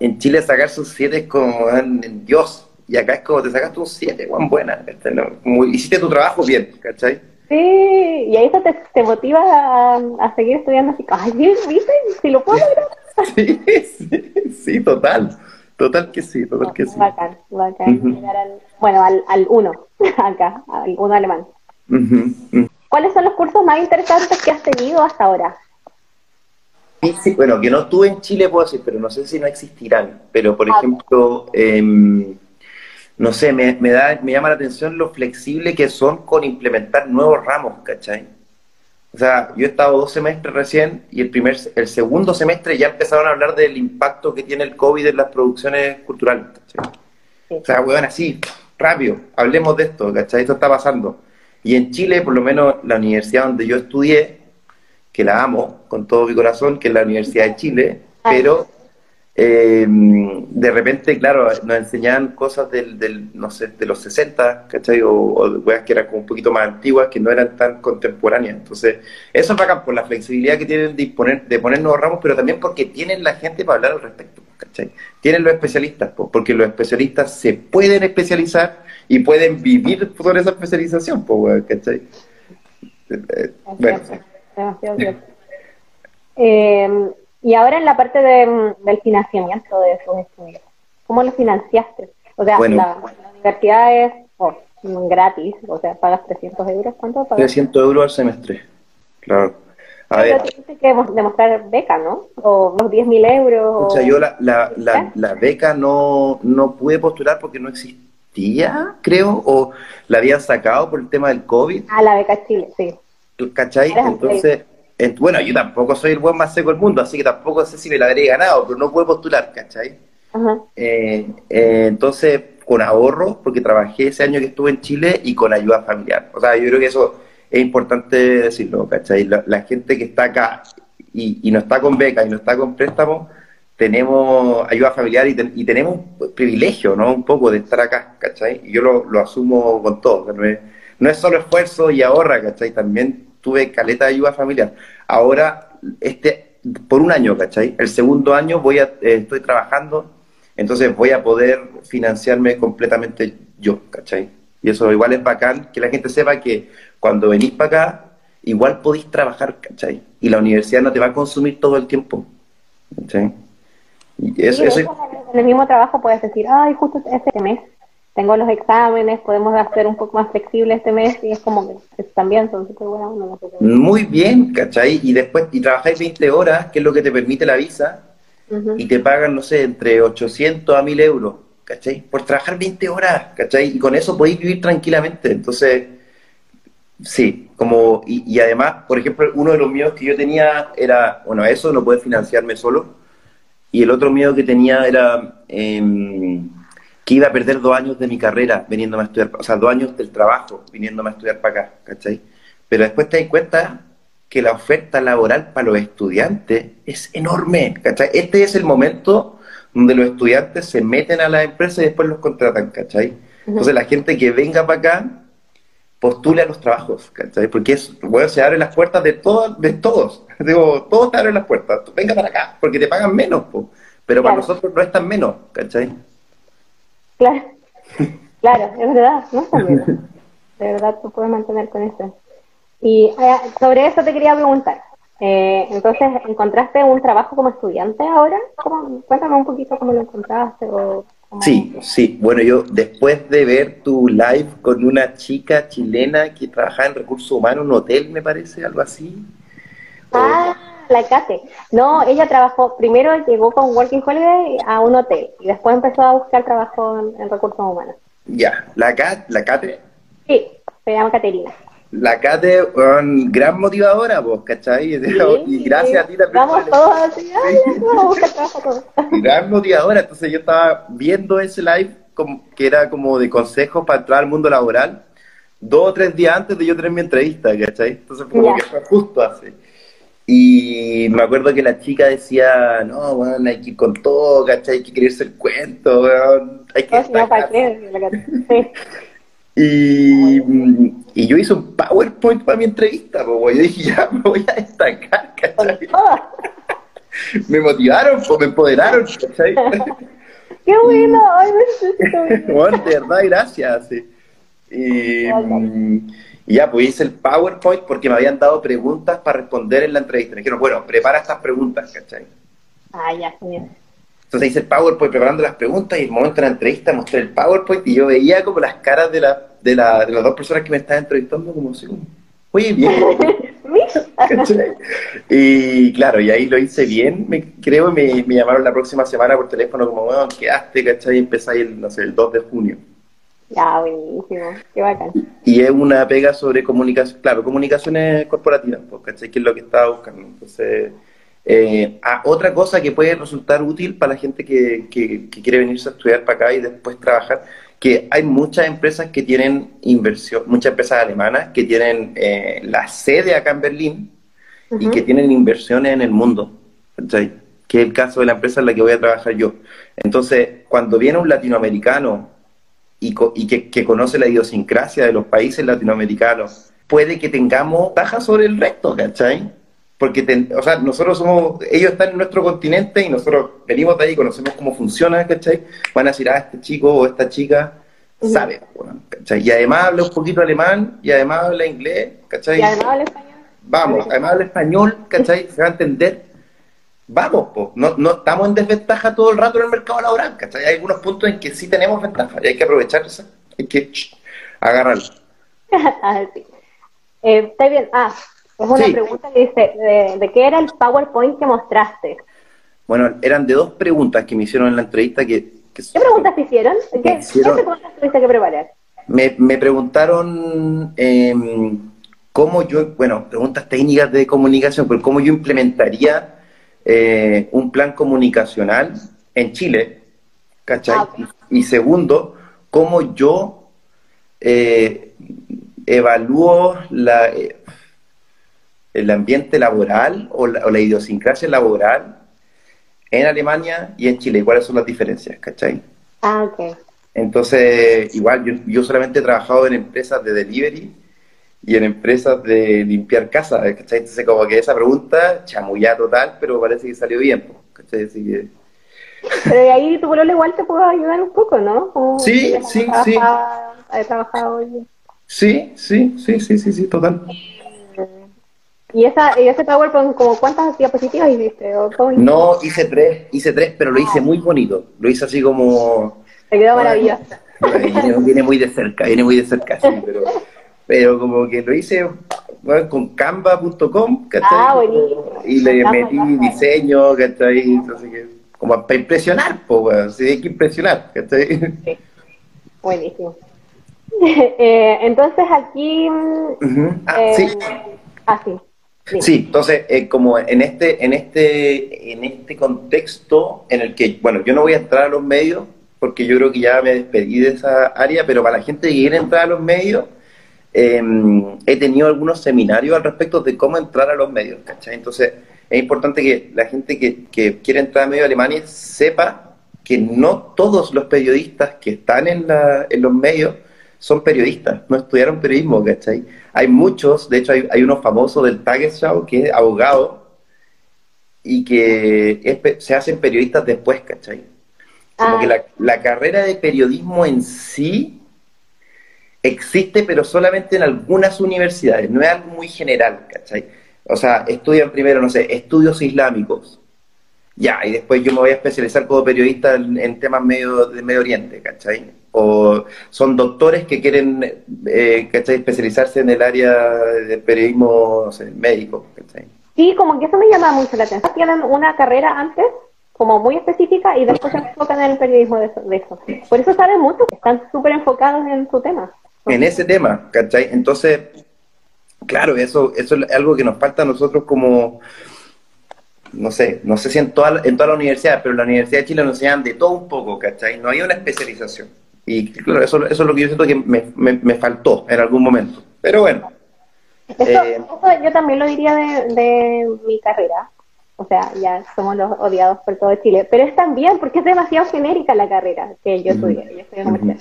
En Chile sacarse un 7 es como, weón, Dios. Y acá es como te sacaste un 7, Juan, buena. ¿cachai? No, como hiciste tu trabajo bien, ¿cachai? Sí, y ahí eso te, te motiva a, a seguir estudiando así. Ay, ¿viste? Si lo puedo lograr. Sí, sí, sí, total. Total que sí, total que sí. Bacán, bacán. Ujú. Llegar al, bueno, al, al uno, acá, al uno alemán. Ujú. ¿Cuáles son los cursos más interesantes que has tenido hasta ahora? Sí, bueno, que no estuve en Chile, puedo decir, pero no sé si no existirán. Pero, por Ah. ejemplo, em, no sé, me, me da, me llama la atención lo flexible que son con implementar nuevos ramos, ¿cachai? O sea, yo he estado dos semestres recién y el primer, el segundo semestre ya empezaron a hablar del impacto que tiene el COVID en las producciones culturales, ¿cachai? O sea, weón, así, rápido, hablemos de esto, ¿cachai? Esto está pasando. Y en Chile, por lo menos la universidad donde yo estudié, que la amo con todo mi corazón, que es la Universidad de Chile, Ah. pero eh, de repente, claro, nos enseñaban cosas del, del, no sé, de los 60, ¿cachai? O, o de weas que eran como un poquito más antiguas, que no eran tan contemporáneas. Entonces, eso es bacán por la flexibilidad que tienen de, poner, de poner nuevos ramos, pero también porque tienen la gente para hablar al respecto, ¿cachai? Tienen los especialistas, po, porque los especialistas se pueden especializar y pueden vivir por esa especialización, weón, ¿cachai? Eh, Bueno, sí. Demasiado cierto. Eh, y ahora en la parte de, del financiamiento de esos estudios, ¿cómo lo financiaste? O sea, Bueno. la, la universidad es oh, gratis, o sea, pagas 300 euros, ¿cuánto pagas? 300 euros al semestre, claro. A Pero ver, tienes que demo- demostrar beca, ¿no? O los 10.000 euros. O sea, yo la, la, la, la beca no, no pude postular porque no existía, creo, o la habían sacado por el tema del COVID, Ah, la beca Chile, sí. ¿cachai? Entonces, en- bueno, yo tampoco soy el buen más seco del mundo, así que tampoco sé si me la habría ganado, pero no pude postular, ¿cachai? Ajá. Eh, eh, entonces, con ahorro, porque trabajé ese año que estuve en Chile y con ayuda familiar. O sea, yo creo que eso es importante decirlo, ¿cachai? La, la gente que está acá y, y no está con beca y no está con préstamo, tenemos ayuda familiar y, ten- y tenemos privilegio, ¿no? Un poco de estar acá, ¿cachai? Y yo lo, lo asumo con todo. no, es, no es solo esfuerzo y ahorra, ¿cachai? También tuve caleta de ayuda familiar. Ahora, este, por un año, ¿cachai? El segundo año voy a, eh, estoy trabajando, entonces voy a poder financiarme completamente yo, ¿cachai? Y eso igual es bacán, que la gente sepa que cuando venís para acá, igual podéis trabajar, ¿cachai? Y la universidad no te va a consumir todo el tiempo, ¿cachai? Y Sí, eso- hecho, en el mismo trabajo puedes decir, ay, justo este mes tengo los exámenes, podemos hacer un poco más flexible este mes, y es como que también son súper buenas. no muy bien, ¿cachai? Y después, y trabajáis 20 horas, que es lo que te permite la visa, Ujú. y te pagan, no sé, entre 800 a 1000 euros, ¿cachai? Por trabajar 20 horas, ¿cachai? Y con eso podéis vivir tranquilamente. Entonces, sí, como, y, y además, por ejemplo, uno de los miedos que yo tenía era, bueno, eso, no poder financiarme solo, y el otro miedo que tenía era em, que iba a perder dos años de mi carrera viniéndome a estudiar, o sea, dos años del trabajo viniéndome a estudiar para acá, ¿cachai? Pero después te das cuenta que la oferta laboral para los estudiantes es enorme, ¿cachai? Este es el momento donde los estudiantes se meten a la empresa y después los contratan, ¿cachai? Entonces la gente que venga para acá postule a los trabajos, ¿cachai? Porque es, bueno, se abren las puertas de todos, de todos. Digo, todos te abren las puertas. Venga para acá, porque te pagan menos, po. pero para nosotros no es tan menos, ¿cachai? Claro, claro, es verdad, no está bien. De verdad, tú puedes mantener con eso. Y eh, sobre eso te quería preguntar. Eh, entonces, ¿encontraste un trabajo como estudiante ahora? ¿Cómo? Cuéntame un poquito cómo lo encontraste. O Sí, sí. Bueno, yo después de ver tu live con una chica chilena que trabajaba en recursos humanos un hotel, me parece, algo así. Ah, la Kate. No, ella trabajó, primero llegó con Working Holiday a un hotel y después empezó a buscar trabajo en, en recursos humanos. Ya, la Cat, la Cate, Sí, se llama Caterina. La Cate, weón, gran motivadora, vos, ¿cachai? y gracias a ti también. Vamos todos así, ay, vamos a buscar trabajo todos. gran motivadora. Entonces yo estaba viendo ese live como, que era como de consejos para entrar al mundo laboral dos o tres días antes de yo tener mi entrevista, ¿cachai? Entonces fue como Ya. que fue justo así. Y me acuerdo que la chica decía, no, weón, hay que ir con todo, ¿cachai? Hay que creerse el cuento, weón. Hay que No, si no, ¿para destacar". qué? La Kate. Sí. Y, y yo hice un PowerPoint para mi entrevista. Yo dije, ya me voy a destacar, ¿cachai? me motivaron, pues, me empoderaron, ¿cachai? ¡Qué bueno! ¡Ay, me bueno, de verdad, gracias. sí. Y, y ya, pues hice el PowerPoint porque me habían dado preguntas para responder en la entrevista. Me dijeron, bueno, prepara estas preguntas, ¿cachai? Ah, ya, genial. Entonces hice el PowerPoint preparando las preguntas y en el momento de la entrevista mostré el PowerPoint y yo veía como las caras de, la, de, la, de las dos personas que me estaban entrevistando como así, como, oye, bien. y claro, y ahí lo hice bien, me, creo, me, me llamaron la próxima semana por teléfono como, bueno, quedaste, ¿cachai? Y empezáis el, no sé, el 2 de junio. Ya, buenísimo. Qué bacán. Y es una pega sobre comunicación, claro, comunicaciones corporativas, pues, ¿cachai? Que es lo que estaba buscando. Entonces, eh, ah, otra cosa que puede resultar útil para la gente que, que, que quiere venirse a estudiar para acá y después trabajar, que hay muchas empresas que tienen inversión, muchas empresas alemanas que tienen eh, la sede acá en Berlín y que tienen inversiones en el mundo, ¿cachai? que es el caso de la empresa en la que voy a trabajar yo. Entonces, cuando viene un latinoamericano y, co- y que, que conoce la idiosincrasia de los países latinoamericanos, puede que tengamos baja sobre el resto, ¿cachai? Porque, ten- o sea, nosotros somos, ellos están en nuestro continente y nosotros venimos de ahí, conocemos cómo funciona, ¿cachai? Van a decir, ah, este chico o esta chica sabe, ¿cachai? Y además habla un poquito alemán y además habla inglés, ¿cachai? Y además habla español. Vamos, además habla español, ¿cachai? Se va a entender. Vamos, po. No, no estamos en desventaja todo el rato en el mercado laboral, ¿cachai? Hay algunos puntos en que sí tenemos ventaja y hay que aprovechar eso, hay que agarrarlo. ah, sí. Eh, está bien. Ah, es una Sí. pregunta que dice, de, ¿de qué era el PowerPoint que mostraste? Bueno, eran de dos preguntas que me hicieron en la entrevista que, que ¿Qué preguntas te hicieron? ¿Qué, ¿qué hicieron- preguntas tuviste que preparar? me, me preguntaron em, cómo yo, bueno, preguntas técnicas de comunicación, pero cómo yo implementaría eh, un plan comunicacional en Chile, ¿cachai? Ah. Y segundo, cómo yo eh, evalúo la, eh, el ambiente laboral o la, o la idiosincrasia laboral en Alemania y en Chile, cuáles son las diferencias, ¿cachai? Ah, ok. Entonces, igual, yo, yo solamente he trabajado en empresas de delivery y en empresas de limpiar casa, ¿cachai? Entonces, como que esa pregunta, chamullá total, pero parece que salió bien, ¿cachai? Así que, Pero de ahí tu pololo igual te puedo ayudar un poco, ¿no? Como Sí, sí, sí. Ha trabajado hoy. sí, sí, sí, sí, sí, sí, total. ¿Y, esa, y ese PowerPoint, como cuántas diapositivas hiciste? ¿O? No, hice tres, hice tres, pero lo hice muy bonito. Lo hice así como... Te quedó maravilloso. Viene, viene muy de cerca, viene muy de cerca, sí, pero, pero como que lo hice bueno, con canva.com. Ah, buenísimo. Y le metí Canva. diseño, ¿cachai? Entonces, que, como para impresionar, pues, sí, hay que impresionar, ¿cachai? Sí. Buenísimo. Eh, entonces aquí... mm. Ah, eh, sí. Ah, sí. Entonces, eh, como en este, en este, en este contexto en el que, bueno, yo no voy a entrar a los medios, porque yo creo que ya me despedí de esa área, pero para la gente que quiere entrar a los medios, eh, he tenido algunos seminarios al respecto de cómo entrar a los medios, ¿cachai? Entonces, es importante que la gente que, que quiere entrar a medios alemanes sepa que no todos los periodistas que están en, la, en los medios son periodistas, no estudiaron periodismo, ¿cachai? Hay muchos, de hecho hay, hay uno famoso del Tagesschau que es abogado y que es se hacen periodistas después, ¿cachai? Como Ah. que la, la carrera de periodismo en sí existe, pero solamente en algunas universidades, no es algo muy general, ¿cachai? O sea, estudian primero, no sé, estudios islámicos. Ya, y después yo me voy a especializar como periodista en, en temas medio, de Medio Oriente, ¿cachai? O son doctores que quieren, eh, ¿cachai? Especializarse en el área del periodismo, no sé, médico, ¿cachai? Sí, como que eso me llama mucho la atención. Tienen una carrera antes, como muy específica, y después se enfocan en el periodismo de eso. de eso. Por eso saben mucho, están súper enfocados en su tema. en ese tema, ¿cachai? Entonces, claro, eso, eso es algo que nos falta a nosotros como, no sé, no sé si en toda, la- en toda la universidad, pero en la Universidad de Chile nos enseñan de todo un poco, ¿cachai? No hay una especialización. Y claro, eso, eso es lo que yo siento que me, me, me faltó en algún momento. Pero bueno, Eso, Eh, eso yo también lo diría de, de mi carrera. O sea, ya somos los odiados por todo Chile. Pero es también porque es demasiado genérica la carrera que yo estudié. Yo estudié comercial.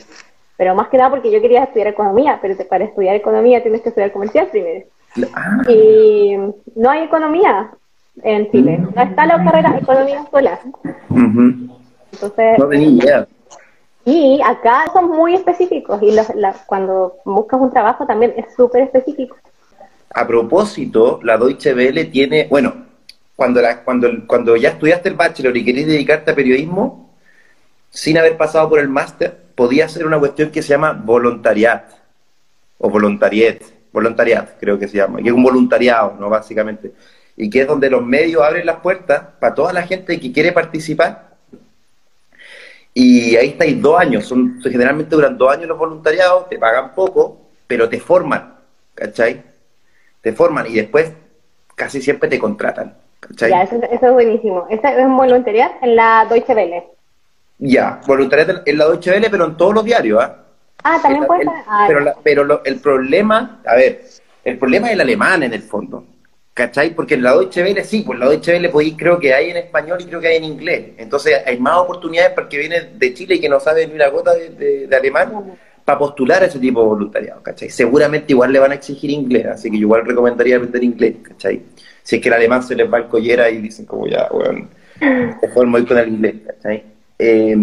Pero más que nada porque yo quería estudiar economía, pero para estudiar economía tienes que estudiar comercial primero. ah, Y no hay economía. En Chile. No está la carrera de economía escolar. Ujú. Entonces, No tenía idea. y acá son muy específicos y los- la- cuando buscas un trabajo también es súper específico. A propósito, la Deutsche Welle tiene, bueno, cuando, la, cuando, cuando ya estudiaste el bachelor y querías dedicarte a periodismo, sin haber pasado por el máster, podía hacer una cuestión que se llama voluntariat, o voluntariet, voluntariat creo que se llama, que es un voluntariado, ¿no? Básicamente. Y que es donde los medios abren las puertas para toda la gente que quiere participar. Y ahí estáis dos años, son, generalmente duran dos años los voluntariados, te pagan poco, pero te forman, ¿cachai? te forman y después casi siempre te contratan. ¿cachai? Ya, eso, eso es buenísimo. Ese es un voluntariado en la Deutsche Welle. Ya, voluntariado en la Deutsche Welle, pero en todos los diarios, ¿ah? Ah, también El- puede el- ser. Ah, pero la- pero lo- el problema, a ver, el problema es el alemán en el fondo, ¿cachai? Porque en la Deutsche Welle sí, pues la Deutsche Welle podéis, creo que hay en español y creo que hay en inglés. Entonces hay más oportunidades para el que viene de Chile y que no sabe ni una gota de, de- de alemán para postular a ese tipo de voluntariado, ¿cachai? Seguramente igual le van a exigir inglés, así que yo igual recomendaría aprender inglés, ¿cachai? Si es que el alemán se les va al collera y dicen como ya, bueno, mejor me voy con el inglés, ¿cachai? Eh,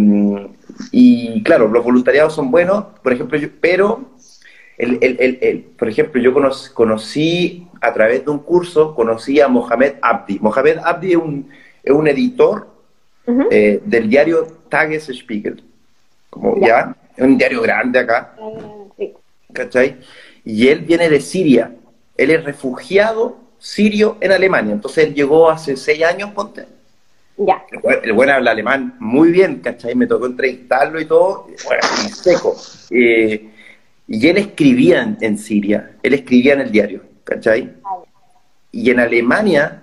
y claro, los voluntariados son buenos, por ejemplo, yo- pero, el, el- el- el- por ejemplo, yo cono- conocí a través de un curso, conocí a Mohamed Abdi. Mohamed Abdi es un, es un editor Ujú. eh, del diario Tagesspiegel, como Ya. ya, es un diario grande acá, Sí. ¿cachai? Y él viene de Siria, él es refugiado sirio en Alemania, entonces él llegó hace seis años, ponte, Ya. el buen, el buen habla alemán muy bien, ¿cachai? Me tocó entrevistarlo y todo, bueno, y seco. Eh, y él escribía en, en Siria, él escribía en el diario, ¿cachai? Y en Alemania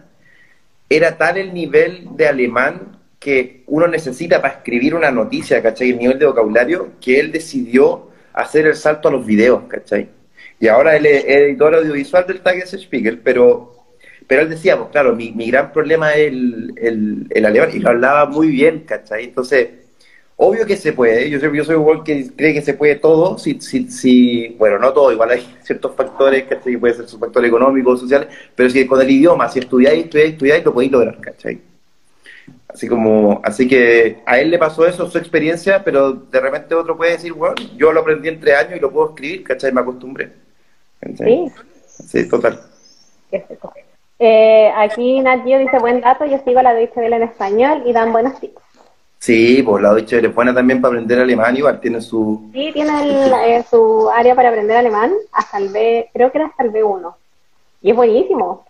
era tal el nivel de alemán que uno necesita para escribir una noticia, ¿cachai? El nivel de vocabulario, que él decidió hacer el salto a los videos, ¿cachai? Y ahora él es editor audiovisual del Tagesspiegel, pero, pero él decía, pues claro, mi, mi gran problema es el, el, el alemán, y lo hablaba muy bien, ¿cachai? Entonces, obvio que se puede, yo soy, yo soy igual que cree que se puede todo, si, si, si, bueno, no todo, igual hay ciertos factores, ¿cachai? Puede ser su factor económico, social, pero si con el idioma, si estudiáis, estudiáis, estudiáis, lo podéis lograr, ¿cachai? Así como, así que a él le pasó eso, su experiencia, pero de repente otro puede decir, bueno, yo lo aprendí en tres años y lo puedo escribir, ¿cachai? Me acostumbré. ¿cachai? Sí. Sí, total. Eh, aquí Nadio dice buen dato, yo sigo a la Welle en español y dan buenos tips. Sí, pues la Deutsche es buena también para aprender alemán, igual tiene su... Sí, tiene el, eh, su área para aprender alemán hasta el B, creo que era hasta el B1. Y es buenísimo.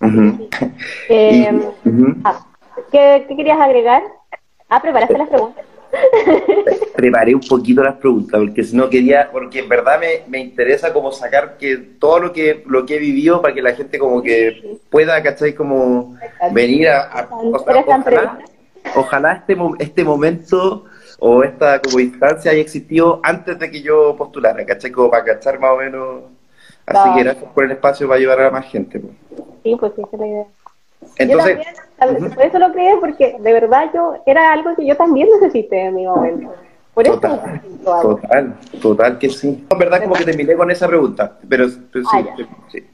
Eh, Y- ah, ¿qué, qué querías agregar? Ah, preparaste las preguntas. preparé un poquito las preguntas, porque si no quería, porque en verdad me, me interesa como sacar que todo lo que lo que he vivido para que la gente como que pueda, ¿cachai? Como venir a... a- Interesante. Ojalá, este, este momento o esta como instancia haya existido antes de que yo postulara, ¿cachai? Como para cachar más o menos... Así que gracias por el espacio para ayudar a más gente. pues. Sí, pues sí, esa es la idea. Entonces, yo también, por eso lo creé, porque de verdad yo era algo que yo también necesité en mi momento. Por eso Total, total, total que sí. En verdad como que terminé con esa pregunta, pero, Ah, sí, sí.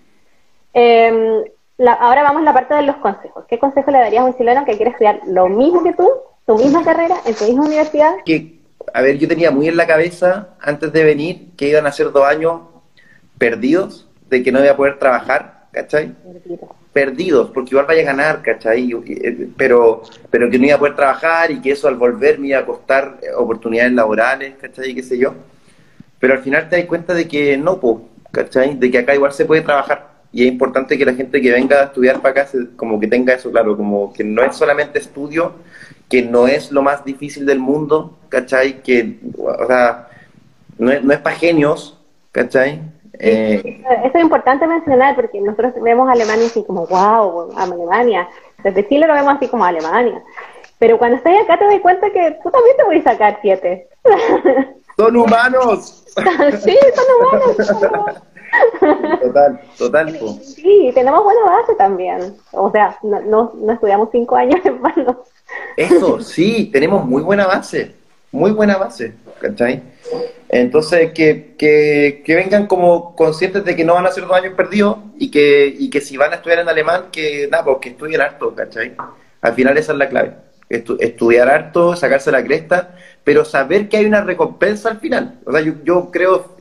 Eh, la- ahora vamos a la parte de los consejos. ¿Qué consejo le darías a un chileno que quiere estudiar lo mismo que tú, tu misma carrera, en tu misma universidad? que, a ver, yo tenía muy en la cabeza antes de venir que iban a ser dos años perdidos, de que no iba a poder trabajar, ¿cachai? Perdidos, porque igual vaya a ganar, ¿cachai? Y- Pero, pero que no iba a poder trabajar y que eso al volver me iba a costar eh, oportunidades laborales, ¿cachai? Qué sé yo. Pero al final te das cuenta de que no, po, ¿cachai? De que acá igual se puede trabajar. Y es importante que la gente que venga a estudiar para acá se- como que tenga eso claro, como que no es solamente estudio, que no es lo más difícil del mundo, ¿cachai? Que, o sea, no es, no es para genios, ¿cachai? Eh, Eso es importante mencionar porque nosotros vemos a Alemania así como, wow, Alemania. Desde Chile lo vemos así como Alemania. Pero cuando estás acá te das cuenta que tú también te voy a sacar siete. ¡Son humanos! sí, son humanos. son humanos. Total, total, po. Sí, tenemos buena base también. O sea, no, no, no estudiamos cinco años en vano. Eso, sí, tenemos muy buena base, muy buena base. ¿cachai? Entonces, que, que, que, vengan como conscientes de que no van a ser dos años perdidos y que, y que si van a estudiar en alemán, que nada, pues que estudien harto, ¿cachai? Al final esa es la clave. estudiar harto, sacarse la cresta, pero saber que hay una recompensa al final. O sea, yo, yo creo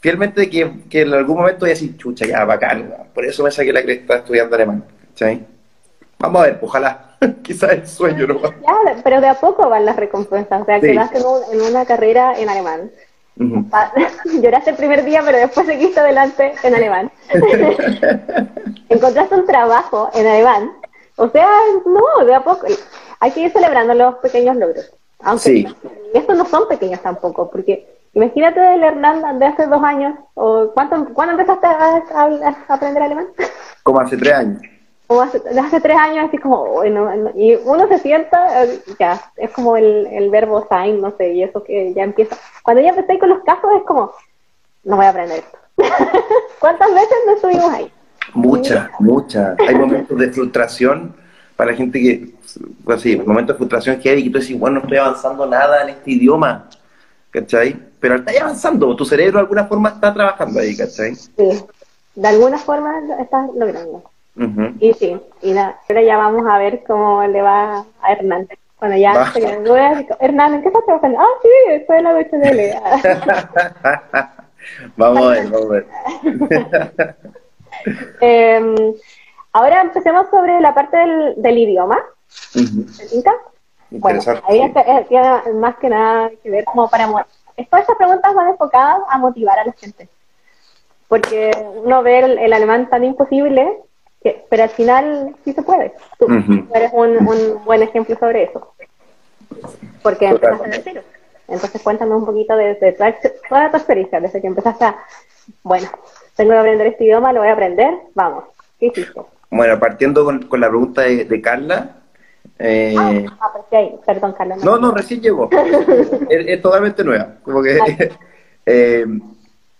fielmente que, que, en algún momento voy a decir, chucha, ya, bacán, por eso me saqué la cresta estudiando alemán, ¿cachai? Vamos a ver, ojalá. Quizás el sueño, ¿no? Ya, pero de a poco van las recompensas. O sea, que vas en, una carrera en alemán. Lloraste el primer día, pero después seguiste adelante en alemán. Encontraste un trabajo en alemán. O sea, no, de a poco. Hay que ir celebrando los pequeños logros. Aunque sí. estos no son pequeños tampoco, porque imagínate el Hernán de hace dos años, o ¿cuánto, ¿cuándo empezaste a aprender alemán? Como hace tres años como hace, hace tres años, así como, bueno, y uno se sienta, eh, ya, es como el, el verbo sign, no sé, y eso que ya empieza. Cuando ya empecé con los casos, es como, no voy a aprender esto. ¿Cuántas veces no estuvimos ahí? Muchas, muchas. Hay momentos de frustración para la gente que, pues sí, momentos de frustración que hay y tú dices, bueno, no estoy avanzando nada en este idioma, ¿cachai? Pero estás avanzando, tu cerebro de alguna forma está trabajando ahí, ¿cachai? Sí, de alguna forma estás logrando. Y sí, y ahora ya vamos a ver cómo le va a Hernán. Cuando ya se gradúe, Hernán, ¿en qué estás trabajando? Ah, sí, estoy en la HDL. vamos a ver, vamos a ver. eh, ahora empecemos sobre la parte del, del idioma. Bueno, ahí tiene más que nada que ver como para... Todas estas preguntas van enfocadas a motivar a la gente. Porque uno ve el alemán tan imposible pero al final sí se puede. Tú, eres un, un, buen ejemplo sobre eso. Porque empezaste de cero. Entonces cuéntame un poquito de, toda tu experiencia, desde que empezaste a, bueno, tengo que aprender este idioma, lo voy a aprender, vamos, ¿qué hiciste? Bueno, partiendo con, con la pregunta de, Carla. Eh... Ah, ah pues perdón, Carla. No, no, recién llegó. es, totalmente nueva. Como que, eh,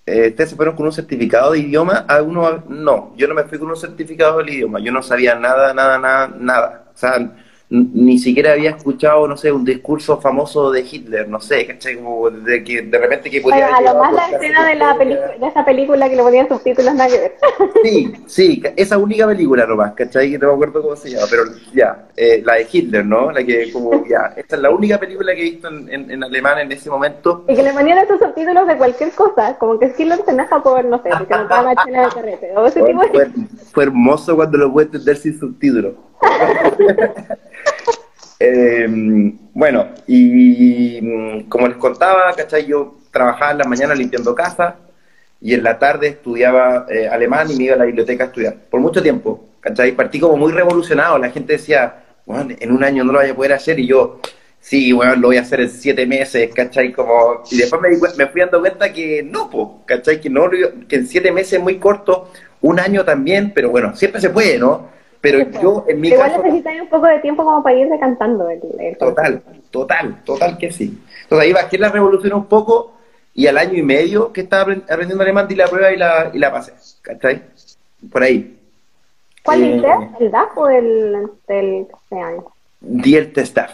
eh, ¿ustedes se fueron con un certificado de idioma? ¿Alguno? No, yo no me fui con un certificado del idioma, yo no sabía nada, nada, nada, nada. O sea, ni siquiera había escuchado, no sé, un discurso famoso de Hitler, no sé, ¿cachai? Como de que de repente que podía... a lo más la escena de, la de esa película que le ponían subtítulos nada que ver. Sí, sí, esa única película nomás, ¿cachai? Que no me acuerdo cómo se llama, pero ya, eh, la de Hitler, ¿no? La que como, ya, esta es la única película que he visto en, en, alemán en ese momento. Y que le ponían estos subtítulos de cualquier cosa, como que Hitler se enoja por, no sé, porque no estaba la chela de carrete, o ese tipo de... fue, fue hermoso cuando lo pude entender sin subtítulos. Em, bueno, y mm, como les contaba, ¿cachai? Yo trabajaba en la mañana limpiando casa y en la tarde estudiaba eh, alemán y me iba a la biblioteca a estudiar. Por mucho tiempo, ¿cachai? Partí como muy revolucionado. La gente decía, bueno, en un año no lo voy a poder hacer y yo, sí, bueno, lo voy a hacer en siete meses, ¿cachai? Como, y después me, me fui dando cuenta que no, ¿cachai? Que, no, que en siete meses es muy corto, un año también, pero bueno, siempre se puede, ¿no? Pero yo, en mi Igual necesitas un poco de tiempo como para ir decantando el, Total, total, total que sí. Entonces ahí bajé la revolución un poco y al año y medio que estaba aprendiendo alemán di la prueba y la, y la pasé. ¿Cachai? Por ahí. ¿Cuál eh, ¿El DAF o el, el C1? Di el TESTAF.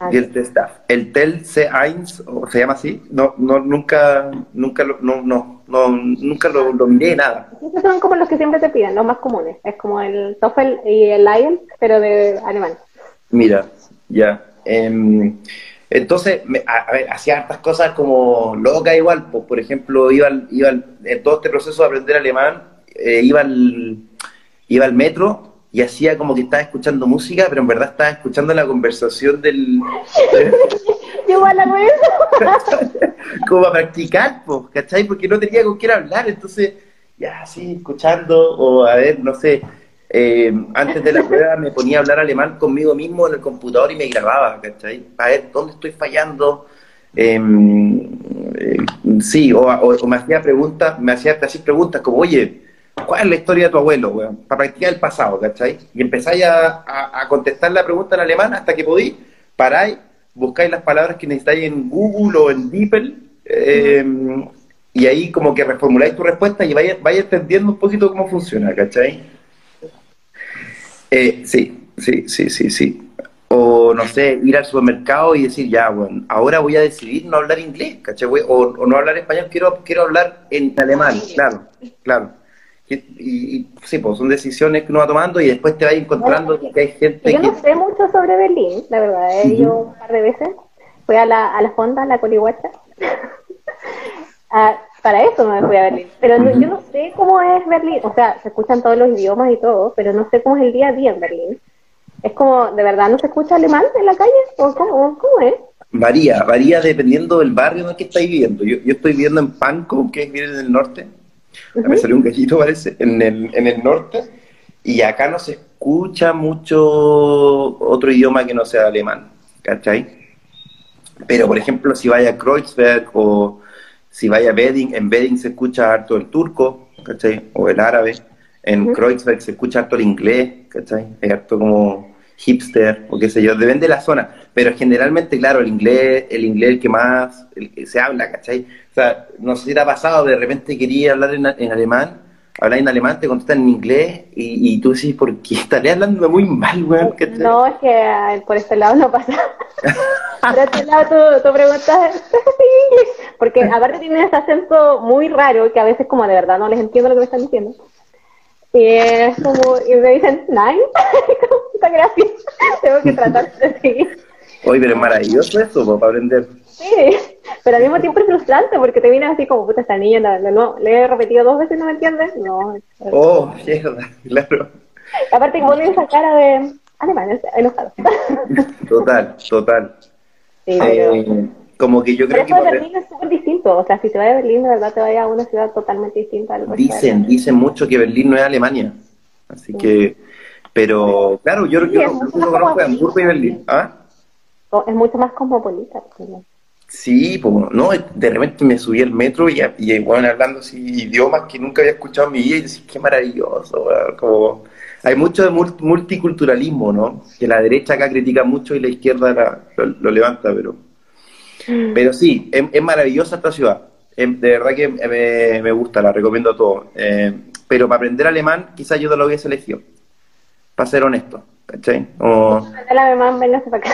Ah, el TESTAF. El TEL C1, o se llama así, no, no, nunca, nunca lo, no, no, no, nunca lo, lo miré, nada. Esos son como los que siempre te piden, los más comunes. Es como el TOEFL y el IELTS, pero de alemán. Mira, ya. Em, entonces, a, ver, hacía hartas cosas como loca igual. Pues, por ejemplo, iba, iba en todo este proceso de aprender alemán, eh, iba, al, iba al metro y hacía como que estaba escuchando música, pero en verdad estaba escuchando la conversación del... Igual la como a practicar, pues, ¿cachai? Porque no tenía con quién hablar, entonces, ya así, escuchando, o a ver, no sé, eh, antes de la prueba me ponía a hablar alemán conmigo mismo en el computador y me grababa, ¿cachai? Para ver dónde estoy fallando. Em, eh, sí, o, me hacía preguntas, me hacía así preguntas como, oye, ¿cuál es la historia de tu abuelo, weón? Para practicar el pasado, ¿cachai? Y empezáis a, a, contestar la pregunta en alemán hasta que podí, paráis buscáis las palabras que necesitáis en Google o en DeepL, eh, y ahí como que reformuláis tu respuesta y vais, entendiendo un poquito cómo funciona, ¿cachai? Eh, sí, sí, sí, sí, sí. O, no sé, ir al supermercado y decir, ya, bueno, ahora voy a decidir no hablar inglés, ¿cachai? O, o no hablar español, quiero, quiero hablar en alemán, claro, claro. Y, y, sí, pues son decisiones que uno va tomando y después te vas encontrando que hay gente Yo no sé mucho sobre Berlín, la verdad. He ido un par de veces. Fui a la, a la fonda, a la colihuacha. Ah, para eso me fui a Berlín. Pero no- yo no sé cómo es Berlín. O sea, se escuchan todos los idiomas y todo, pero no sé cómo es el día a día en Berlín. Es como, ¿de verdad no se escucha alemán en la calle? ¿O cómo, cómo es? Varía, varía dependiendo del barrio en el que estáis viviendo. Yo, yo estoy viviendo en Pankow, que es en el norte. Me salió un gallito, parece, en el, en el norte. Y acá no se escucha mucho otro idioma que no sea alemán, ¿cachai? Pero, por ejemplo, si vaya a Kreuzberg o si vaya a Wedding, en Wedding se escucha harto el turco, ¿cachai? O el árabe. En Ujú. Kreuzberg se escucha harto el inglés, ¿cachai? Es harto como hipster o qué sé yo, depende de la zona. Pero generalmente, claro, el inglés, el inglés el que más el que se habla, ¿cachai? O sea, no sé si te ha pasado, de repente quería hablar en, en alemán, hablar en alemán, te contestan en inglés y, y tú decís, ¿por qué estaré hablando muy mal, weón? ¿cachai? No, es que por este lado no pasa. por este lado tú, tú preguntas, ¿does it speak English? Porque aparte tiene ese acento muy raro que a veces como de verdad no les entiendo lo que me están diciendo. Y es como, y me dicen, nine, como, muchas gracias. Tengo que tratar de seguir. Oye, pero es maravilloso eso, po, para aprender. Sí, pero al mismo tiempo es frustrante porque te viene así como, puta, esta niña, no, no, no, le he repetido dos veces y no me entiendes. No. Oh, mierda, claro. Aparte que ponen esa cara de alemán, enojado. Total, total. Sí, pero... Eh, como que yo Pero creo que... eso de Berlín es súper distinto. O sea, si te vas a Berlín, de verdad te vayas a una ciudad totalmente distinta. al Dicen, dicen mucho que Berlín no es Alemania. Así que... Pero, claro, yo, Sí, yo, yo más conozco como- Hamburgo y Berlín. ¿Ah? O- Es mucho más cosmopolita. ¿no? Sí, pues, no, de repente me subí al metro y, y bueno, hablando así idiomas que nunca había escuchado en mi vida y decís, qué maravilloso, weón", como hay mucho de mul- multiculturalismo, ¿no? Que la derecha acá critica mucho y la izquierda la- lo, lo levanta, pero pero sí, es, es maravillosa esta ciudad. De verdad que me, me gusta, la recomiendo a todos. Eh, pero para aprender alemán, quizás yo no lo hubiese elegido. Para ser honesto, ¿cachai? Como- La alemán, para acá.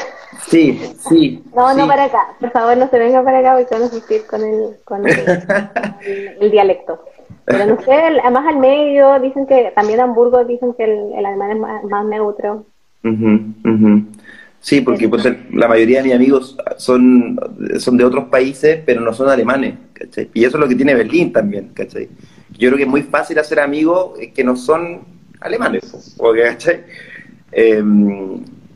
Sí, sí. No, sí. no para acá. Por favor, no se venga para acá porque van a sufrir con el, con el, el- el dialecto. Pero no sé, además al medio dicen que también Hamburgo dicen que el, el alemán es más, más neutro. Ujú, ujú. Sí, porque pues, la mayoría de mis amigos son, son de otros países, pero no son alemanes, ¿cachai? Y eso es lo que tiene Berlín también, ¿cachai? Yo creo que es muy fácil hacer amigos que no son alemanes, porque, ¿cachai? Eh,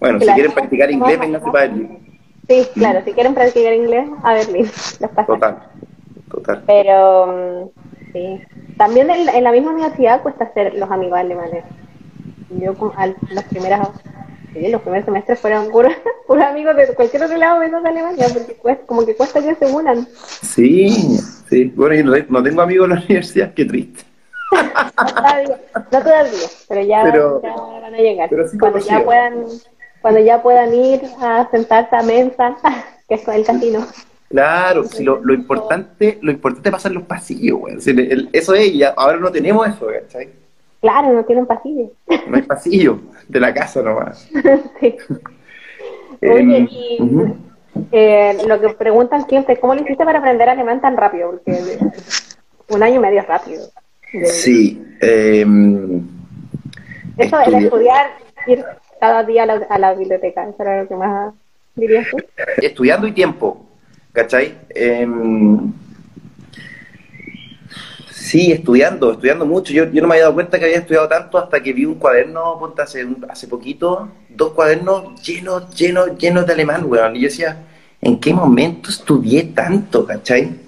bueno, si quieren practicar inglés, vénganse para Berlín. Sí, claro, si quieren practicar inglés, a Berlín. Los pasan. Total, total. Pero mm, sí. También en, en la misma universidad cuesta hacer los amigos alemanes. Yo con- al, los primeros sí, los primeros semestres fueron puros, puros amigos de cualquier otro lado menos de Alemania, porque cuesta, como que cuesta que se unan. Sí, sí. Bueno, yo no, tengo amigos en la universidad, qué triste. No todavía, pero ya, Pero- ya van a llegar. pero sí cuando ya puedan, cuando ya puedan ir a sentarse a mensa, que es con el casino. Claro, si lo, lo importante, lo importante es pasar los pasillos, güey. Si el- el- eso es, y ahora no tenemos eso, ¿cachai? Claro, no tienen pasillo. No hay pasillo de la casa nomás. sí. Em, Oye, y eh, lo que preguntan siempre, ¿cómo lo hiciste para aprender alemán tan rápido? Porque eh, un año y medio es rápido. De- Sí. em, Eso de estudié- estudiar, ir cada día a la, a la biblioteca, eso era lo que más dirías tú. estudiando y tiempo, ¿cachai? Em, sí, estudiando, estudiando mucho. Yo, yo no me había dado cuenta que había estudiado tanto hasta que vi un cuaderno, ponte, hace, hace poquito, dos cuadernos llenos, llenos, llenos de alemán, weón. Y yo decía, ¿en qué momento estudié tanto, cachai?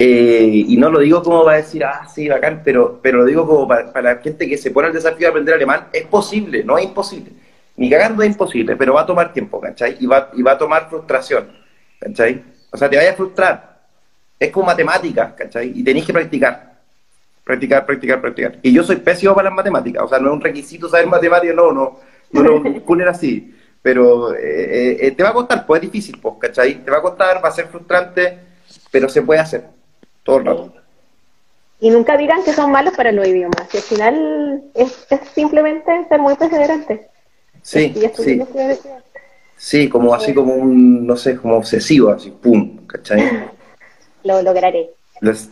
Eh, y no lo digo como para decir, ah, sí, bacán, pero, pero lo digo como para, para la gente que se pone el desafío de aprender alemán. Es posible, no es imposible. Ni cagando es imposible, pero va a tomar tiempo, ¿cachai? Y va, y va a tomar frustración, ¿cachai? O sea, te vaya a frustrar. Es como matemáticas, ¿cachai? Y tenéis que practicar. Practicar, practicar, practicar. Y yo soy pésimo para las matemáticas, o sea, no es un requisito saber matemáticas, no, no, no lo poner así. Pero eh, eh, te va a costar, pues es difícil, pues, ¿cachai? Te va a costar, va a ser frustrante, pero se puede hacer todo el rato. Y nunca digan que son malos para los idiomas, que al final es, es simplemente ser muy perseverante. Sí, sí. Sí, como así como un, no sé, como obsesivo, así, pum, ¿cachai? Lo lograré. Los-.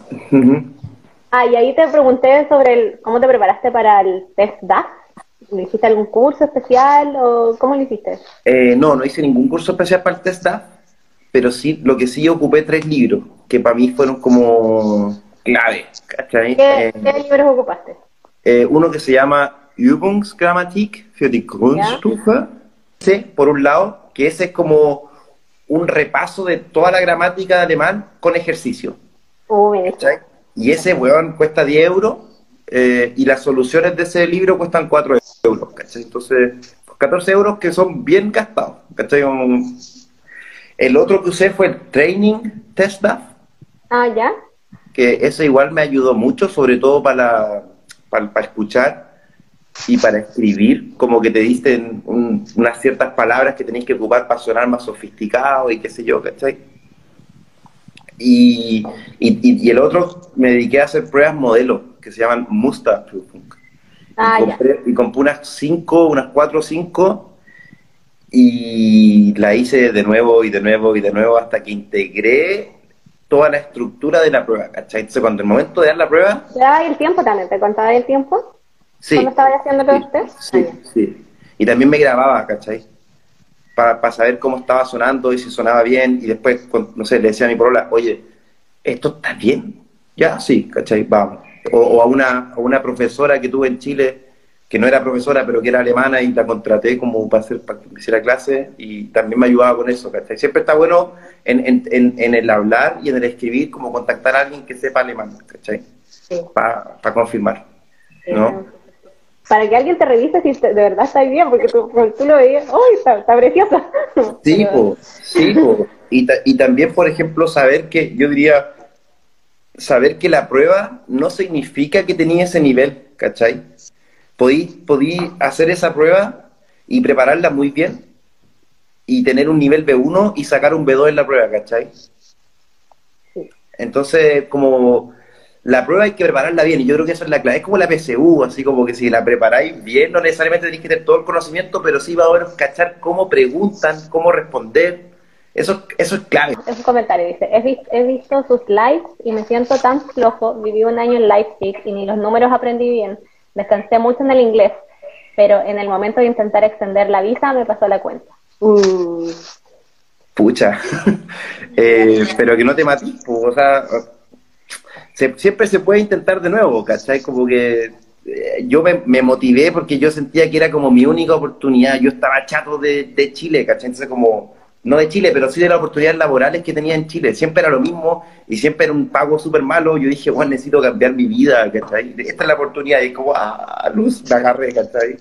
Ah, y ahí te pregunté sobre el, cómo te preparaste para el test DAF. ¿Le hiciste algún curso especial o cómo lo hiciste? Eh, no, no hice ningún curso especial para el test DAF, pero sí, lo que sí ocupé tres libros, que para mí fueron como clave, ¿cachai? ¿Qué, Eh, qué libros ocupaste? eh, uno que se llama Übungsgrammatik für die Grundstufe, ese, por un lado, que ese es como un repaso de toda la gramática de alemán con ejercicio. ¿cachai? Y ese, weón, cuesta 10 euros eh, y las soluciones de ese libro cuestan 4 euros, ¿cachai? Entonces, 14 euros que son bien gastados, ¿cachai? El otro que usé fue el Training Test DAF, Ah, ¿ya? que ese igual me ayudó mucho, sobre todo para, para, para escuchar y para escribir, como que te dicen un- unas ciertas palabras que tenéis que ocupar para sonar más sofisticado y qué sé yo, ¿cachai? Y, y, y- el otro me dediqué a hacer pruebas modelo, que se llaman Musterprüfung. Ah, y, compré, y compré unas 5, unas 4 o 5, y la hice de nuevo y de nuevo y de nuevo hasta que integré toda la estructura de la prueba, ¿cachai? Entonces, cuando el momento de dar la prueba, ¿Te daba el tiempo también? ¿Te contaba el tiempo? Sí. ¿Cuándo estabas haciendo sí, los test? Sí, Ah, sí. Y también me grababa, ¿cachai? Para saber cómo estaba sonando y si sonaba bien. Y después, no sé, le decía a mi polola, oye, ¿esto está bien? Ya, sí, ¿cachai? Vamos. O, o a, una, a una profesora que tuve en Chile, que no era profesora, pero que era alemana y la contraté como para, hacer, para que me hiciera clase y también me ayudaba con eso, ¿cachai? Siempre está bueno en, en, en, en el hablar y en el escribir como contactar a alguien que sepa alemán, ¿cachai? Sí, Para confirmar, sí, ¿no? Para que alguien te revise si de verdad está bien, porque tú, tú lo veías, ¡uy, está, está preciosa! Sí, po, sí, po. Y, ta- y también, por ejemplo, saber que, yo diría, saber que la prueba no significa que tenía ese nivel, ¿cachai? Podí, podí hacer esa prueba y prepararla muy bien y tener un nivel B1 y sacar un B2 en la prueba, ¿cachai? Sí. Entonces, como la prueba hay que prepararla bien, y yo creo que eso es la clave. Es como la PSU, así como que si la preparáis bien, no necesariamente tenéis que tener todo el conocimiento, pero sí va a haber cachar cómo preguntan, cómo responder. Eso, eso es clave. Es un comentario, dice, he, vis- he visto sus lives y me siento tan flojo, viví un año en Leipzig y ni los números aprendí bien, descansé mucho en el inglés, pero en el momento de intentar extender la visa me pasó la cuenta. Mm, Pucha. Eh, pero que no te matís, po, o sea, se- siempre se puede intentar de nuevo, ¿cachai? Como que eh, yo me, motivé porque yo sentía que era como mi única oportunidad. Yo estaba chato de, de Chile, ¿cachai? Entonces, como, no de Chile, pero sí de las oportunidades laborales que tenía en Chile. Siempre era lo mismo y siempre era un pago súper malo. Yo dije, bueno, necesito cambiar mi vida, ¿cachai? Esta es la oportunidad. Y como, ah, luz, me agarré, ¿cachai?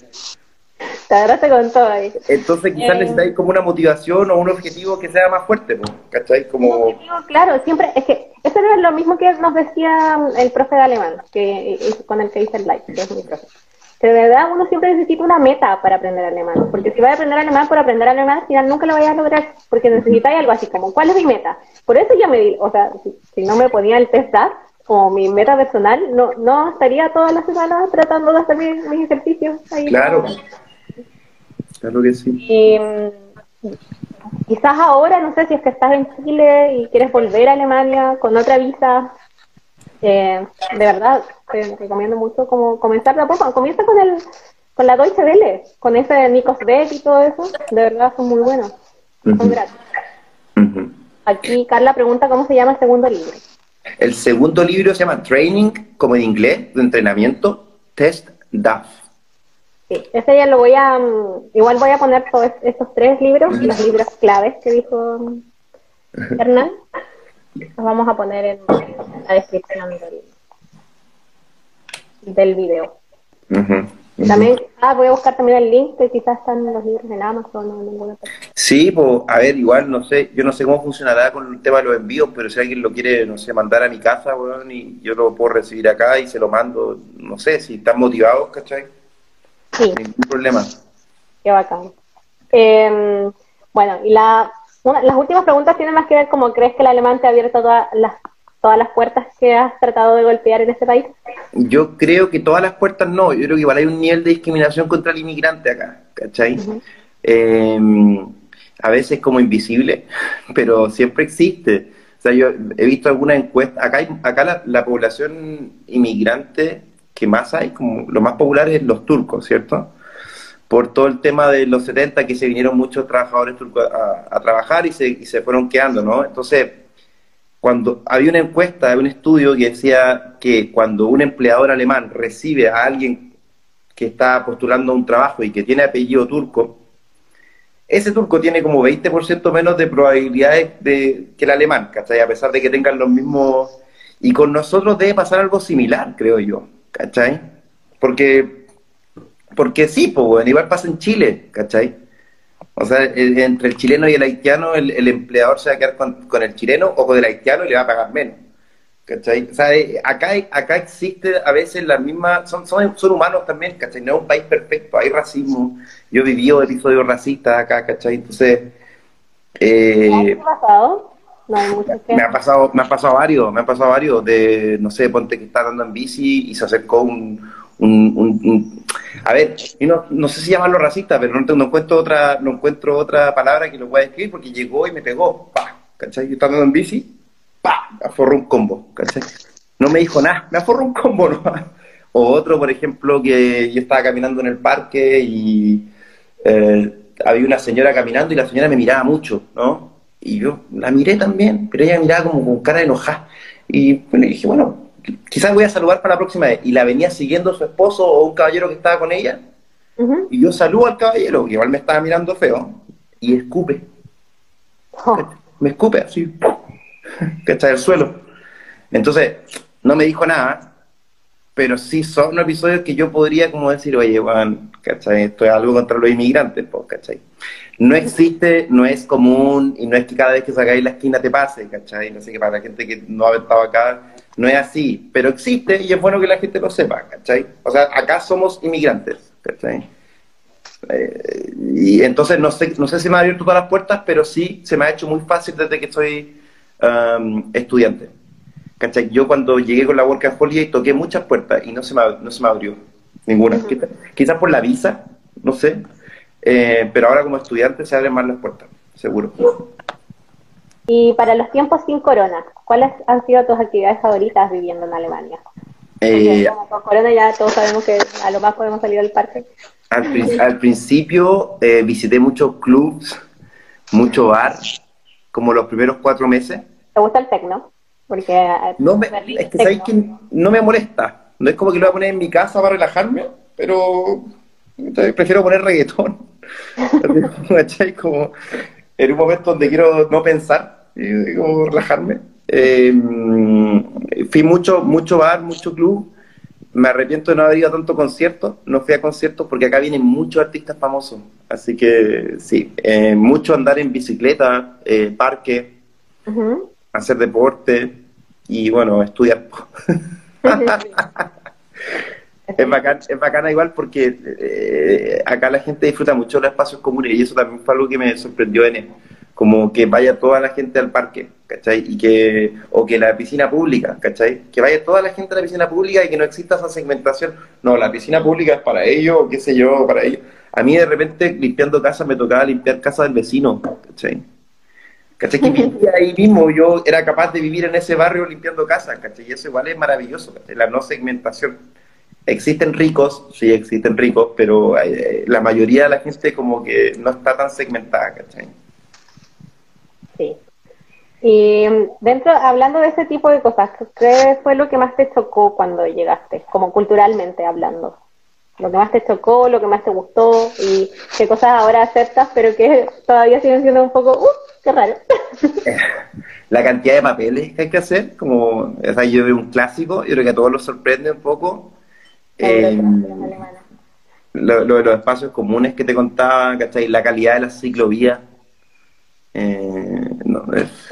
Te agarraste con todo ahí. Entonces, quizás Eh. necesitáis como una motivación o un objetivo que sea más fuerte, po, ¿cachai? Como. Objetivo, Claro, siempre, es que eso era lo mismo que nos decía el profe de alemán, que con el que hice el live, que es mi profe. Que de verdad uno siempre necesita una meta para aprender alemán, porque si vas a aprender alemán por aprender alemán, al final nunca lo vayas a lograr, porque necesitáis algo así como, ¿cuál es mi meta? Por eso yo me di, o sea, si, si no me ponía el test DAF como mi meta personal, no, no estaría todas las semanas tratando de hacer mis, mis ejercicios ahí. Claro. Claro que sí. Y mm, quizás ahora, no sé si es que estás en Chile y quieres volver a Alemania con otra visa, eh, de verdad, te recomiendo mucho como comenzar de a poco. Comienza con el con la Deutsche Welle, con ese de Nikos Beck y todo eso, de verdad son muy buenos, son gratis. Aquí Carla pregunta cómo se llama el segundo libro. El segundo libro se llama Training, como en inglés, de entrenamiento, Test DAF. Sí, ese ya lo voy a, mm, igual voy a poner todos estos tres libros, los libros claves que dijo Hernán, los vamos a poner en la descripción del, del video. También, ah, voy a buscar también el link que quizás están los libros en Amazon o en ninguna parte. Sí, pues, a ver, igual, no sé, yo no sé cómo funcionará con el tema de los envíos, pero si alguien lo quiere, no sé, mandar a mi casa, weón, y yo lo puedo recibir acá y se lo mando, no sé, si están motivados, ¿cachai? Sí, Ningún problema. qué bacán. Eh, bueno, y la, una- las últimas preguntas tienen más que ver como crees que el alemán te ha abierto todas las, todas las puertas que has tratado de golpear en este país. Yo creo que todas las puertas no, yo creo que igual hay un nivel de discriminación contra el inmigrante acá, ¿cachai? Eh, a veces como invisible, pero siempre existe. O sea, yo he visto algunas encuestas, acá, hay, acá la, la población inmigrante que más hay, como lo más popular es los turcos, ¿cierto? Por todo el tema de los 70 que se vinieron muchos trabajadores turcos a, trabajar y se, y se fueron quedando, ¿no? Entonces, cuando había una encuesta, había un estudio que decía que cuando un empleador alemán recibe a alguien que está postulando un trabajo y que tiene apellido turco, ese turco tiene como 20% menos de probabilidades de, que el alemán, ¿cachai? A pesar de que tengan los mismos... Y con nosotros debe pasar algo similar, creo yo, ¿cachai? Porque, porque sí, pues, igual pasa en Chile, ¿cachai? O sea, el- entre el chileno y el haitiano, el, el empleador se va a quedar con, con el chileno o con el haitiano y le va a pagar menos. ¿Cachai? O sea, eh, acá, acá existe a veces la misma, son, son, son humanos también, ¿cachai? No es un país perfecto, hay racismo. Yo vivido episodios racistas acá, ¿cachai? Entonces, ¿Qué eh, ha pasado? Me ha pasado, me ha pasado varios, me ha pasado varios de, no sé, ponte que está andando en bici y se acercó un, a ver, no, no sé si llamarlo racista, pero no, encuentro otra, no encuentro otra palabra que lo pueda describir porque llegó y me pegó, pa, ¿cachai? Yo estaba andando en bici, pa, aforró un combo, ¿cachai? No me dijo nada, me aforró un combo, ¿no? O otro, por ejemplo, que yo estaba caminando en el parque y eh, había una señora caminando y la señora me miraba mucho, ¿no? Y yo la miré también, pero ella miraba como con cara de enojada. Y bueno, dije, bueno, quizás voy a saludar para la próxima vez. Y la venía siguiendo su esposo o un caballero que estaba con ella. Y yo saludo al caballero, que igual me estaba mirando feo, y escupe. Oh, Me escupe así, que está del suelo. Entonces, no me dijo nada, pero sí son episodios que yo podría como decir, oye, Juan, ¿cachai? Esto es algo contra los inmigrantes, pues, ¿cachai? No existe, no es común, y no es que cada vez que sacáis la esquina te pase, ¿cachai? No sé que para la gente que no ha estado acá, no es así, pero existe y es bueno que la gente lo sepa, ¿cachai? O sea, acá somos inmigrantes, ¿cachai? Eh, y entonces no sé, no sé si me ha abierto todas las puertas, pero sí se me ha hecho muy fácil desde que soy um, estudiante. ¿Cachai? Yo cuando llegué con la Work Holiday toqué muchas puertas y no se me, no se me abrió ninguna. Ujú. Quizás quizás por la visa, no sé, eh, pero ahora como estudiante se abren más las puertas, seguro. Y para los tiempos sin corona, ¿cuáles han sido tus actividades favoritas viviendo en Alemania? Eh, con corona ya todos sabemos que a lo más podemos salir al parque. al, prin- al principio eh, visité muchos clubs, mucho bar, como los primeros cuatro meses. ¿Te gusta el tecno? Porque eh, No me, Berlín es que sabéis que no me molesta. No es como que lo voy a poner en mi casa para relajarme, pero entonces prefiero poner reggaetón. Como en un momento donde quiero no pensar y como relajarme. Eh, fui mucho, mucho bar, mucho club. Me arrepiento de no haber ido a tanto concierto. No fui a conciertos porque acá vienen muchos artistas famosos. Así que sí, eh, mucho andar en bicicleta, eh, parque Ujú. Hacer deporte y bueno, estudiar. es, bacán, es bacana igual porque eh, acá la gente disfruta mucho los espacios comunes y eso también fue algo que me sorprendió en él. Como que vaya toda la gente al parque, ¿cachai? Y que, o que la piscina pública, ¿cachai? Que vaya toda la gente a la piscina pública y que no exista esa segmentación. No, la piscina pública es para ellos, o qué sé yo, para ellos. A mí de repente limpiando casa me tocaba limpiar casa del vecino, ¿cachai? ¿Cachai? Que vivía ahí mismo, yo era capaz de vivir en ese barrio limpiando casas, ¿cachai? Y eso igual es maravilloso, ¿cachai? La no segmentación. Existen ricos, sí existen ricos, pero eh, la mayoría de la gente como que no está tan segmentada, ¿cachai? Sí. Y mm, dentro, hablando de ese tipo de cosas, ¿qué fue lo que más te chocó cuando llegaste, como culturalmente hablando? Lo que más te chocó, lo que más te gustó y qué cosas ahora aceptas, pero que todavía siguen siendo un poco, ¡uh! ¡Qué raro! La cantidad de papeles que hay que hacer, como, o sea, yo veo un clásico, yo creo que a todos los sorprende un poco. La Eh, lo, lo de los espacios comunes que te contaba, ¿cachai? La calidad de las ciclovías. Eh, no, es-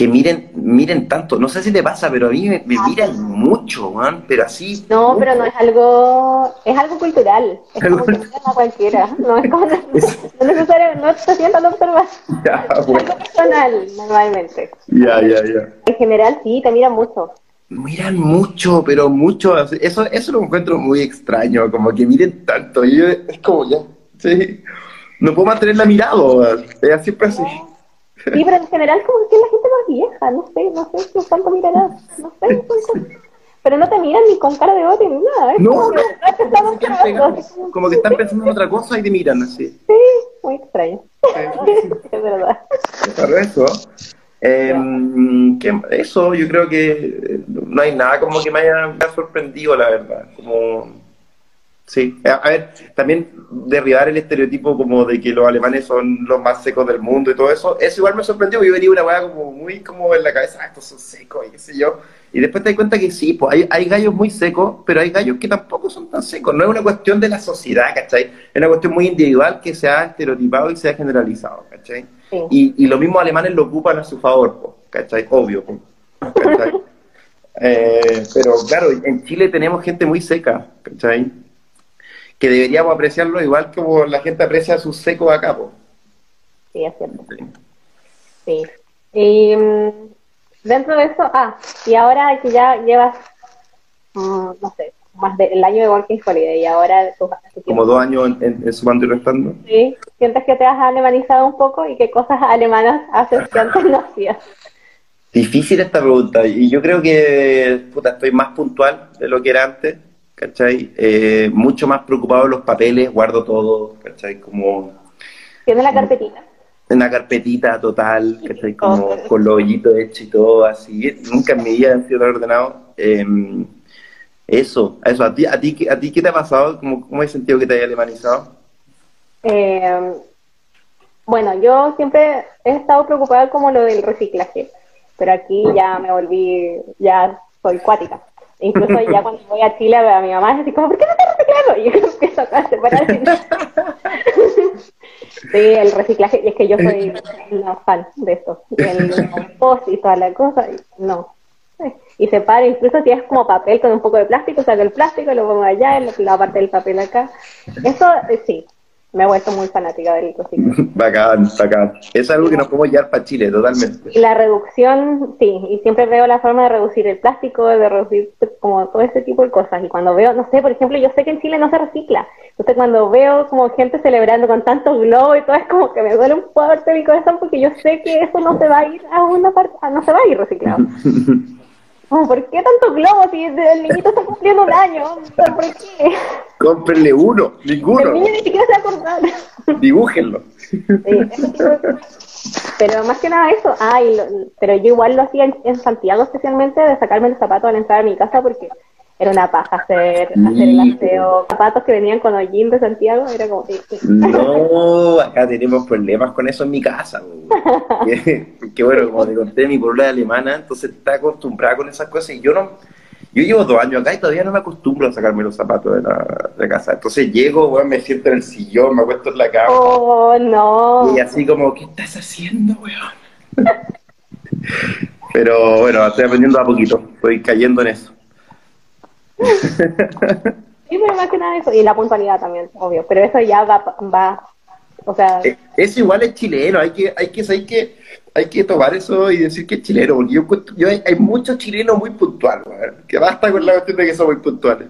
que miren, miren tanto, no sé si te pasa, pero a mí me, me miran mucho, man, pero así. No, mucho. pero no es algo, es algo cultural, es Algo como que miran a cualquiera, no es como, no es necesario, no te sientan a observar, Ya, es bueno, algo personal normalmente. ya, ya, ya. En general sí, te miran mucho. Miran mucho, pero mucho. Eso, eso lo encuentro muy extraño, como que miren tanto. Y yo, es como ya, sí. no puedo mantener la mirada, weón. es siempre así. Sí, pero en general como que la gente más vieja, no sé, no sé qué tanto mirarás, no sé, son cosas- pero no te miran ni con cara de odio ni nada, es No, como, no, que, "Ah, te estamos como que, probando", así como- como que están pensando en otra cosa y te miran así. Sí, muy extraño, es verdad. Claro, eso. Eh, ¿qué- eso, yo creo que eh, no hay nada como que me haya, me haya sorprendido, la verdad. Como, sí, a, a ver, también derribar el estereotipo como de que los alemanes son los más secos del mundo y todo eso, eso igual me sorprendió, yo venía una weá como muy como en la cabeza, ah, estos son secos y qué sé yo. Y después te das cuenta que sí, pues hay, hay gallos muy secos, pero hay gallos que tampoco son tan secos. No es una cuestión de la sociedad, ¿cachai? Es una cuestión muy individual que se ha estereotipado y se ha generalizado, ¿cachai? Sí. Y, y los mismos alemanes lo ocupan a su favor, po, ¿cachai? Obvio. po, ¿cachai? Eh, pero claro, en Chile tenemos gente muy seca, ¿cachai? Que deberíamos apreciarlo igual como la gente aprecia sus secos acá, po. Sí, es cierto. Sí. Y mm, dentro de eso, ah, y ahora que ya llevas, mm, no sé, más del año de Working Holiday y ahora Como dos años en, en- en sumando y restando. ¿sí? ¿Sientes que te has alemanizado un poco y qué cosas alemanas haces que antes no hacías? Difícil esta pregunta, y yo creo que puta, estoy más puntual de lo que era antes, ¿cachai? Eh, mucho más preocupado de los papeles, guardo todo, ¿cachai? Como Tienes la carpetita. una carpetita total, ¿cachai? Como con los hoyitos hechos y todo así. Nunca en mi vida han sido tan ordenado. Eh, eso, eso. ¿A ti, a, ti, ¿A ti qué te ha pasado? ¿Cómo, cómo has sentido que te haya alemanizado? Eh, bueno, yo siempre he estado preocupada como lo del reciclaje, pero aquí ya me volví, ya soy cuática. Incluso ya cuando voy a Chile a mi mamá es así como, ¿por qué no? Y yo empiezo a separar. Sí, el reciclaje, y es que yo soy una fan de esto, el compost y toda la cosa, y no. Y separo, incluso si es como papel con un poco de plástico, saco el plástico, lo pongo allá, la parte del papel acá. Eso eh, sí, me he vuelto muy fanática del reciclaje. Bacán, bacán. Es algo que nos podemos llevar para Chile, totalmente. Y la reducción, sí, y siempre veo la forma de reducir el plástico, de reducir como todo ese tipo de cosas. Y cuando veo, no sé, por ejemplo, yo sé que en Chile no se recicla. Entonces cuando veo como gente celebrando con tantos globos y todo, es como que me duele un fuerte mi corazón porque yo sé que eso no se va a ir a una parte, no se va a ir reciclado. ¿Por qué tantos globos si el niñito está cumpliendo un año? ¿Por qué? Cómprenle uno, El ninguno. niño ni siquiera se va a acordar. Dibújenlo. Sí. Pero más que nada eso, ay, lo- pero yo igual lo hacía en, en Santiago especialmente de sacarme los zapatos al entrar a mi casa porque era una paja hacer, hacer el aseo. Zapatos que venían con hollín de Santiago, era como... No, acá tenemos problemas con eso en mi casa. que, que bueno, como te conté, mi pueblo es alemana, entonces está acostumbrada con esas cosas y yo no... Yo llevo dos años acá y todavía no me acostumbro a sacarme los zapatos de la, de casa. Entonces llego, weón, me siento en el sillón, me acuesto en la cama Oh, no. y así como, ¿qué estás haciendo, weón? Pero bueno, estoy aprendiendo a poquito, estoy cayendo en eso. Sí, pero más que nada eso. Y la puntualidad también, obvio. Pero eso ya va, va o sea... Eh, Eso igual es chileno, hay que, hay que saber que hay que tomar eso y decir que es chileno, porque yo, yo hay, hay muchos chilenos muy puntuales, que basta con la cuestión de que son muy puntuales.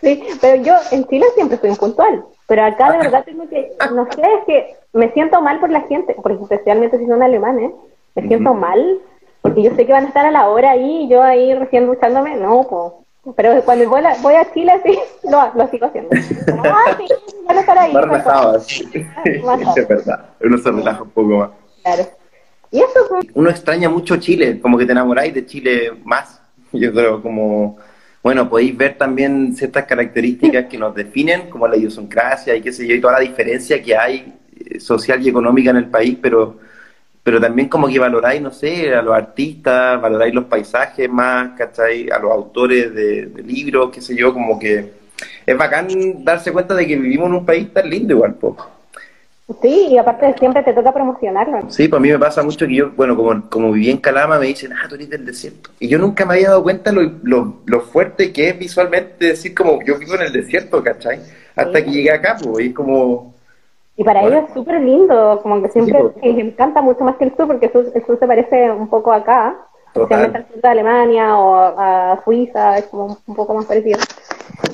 Sí, pero yo en Chile siempre soy puntual, pero acá de verdad tengo que, no sé, es que me siento mal por la gente, porque especialmente si son alemanes, me siento mal, porque yo sé que van a estar a la hora ahí y yo ahí recién duchándome, no, pues. Pero cuando voy a, voy a Chile, sí, lo, lo sigo haciendo. Como, ah, sí, van a estar ahí. Más relajado, así. Más es verdad, uno se relaja un poco más. Claro. Y eso, pues, Uno extraña mucho Chile, como que te enamoráis de Chile más, yo creo, como, bueno, podéis ver también ciertas características que nos definen, como la idiosincrasia y qué sé yo, y toda la diferencia que hay eh, social y económica en el país, pero pero también como que valoráis, no sé, a los artistas, valoráis los paisajes más, ¿cachai? A los autores de, de libros, qué sé yo, como que es bacán darse cuenta de que vivimos en un país tan lindo igual, po. sí, y aparte siempre te toca promocionarlo. Sí, pues a mí me pasa mucho que yo, bueno, como, como viví en Calama, me dicen, ah, tú eres del desierto. Y yo nunca me había dado cuenta lo, lo, lo fuerte que es visualmente decir como yo vivo en el desierto, ¿cachai? Hasta Sí. que llegué acá, pues, y es como... Y para Bueno. ellos es súper lindo, como que siempre Sí, pues. les encanta mucho más que el sur, porque el sur, el sur se parece un poco acá, especialmente al sur de Alemania o a Suiza, es como un poco más parecido.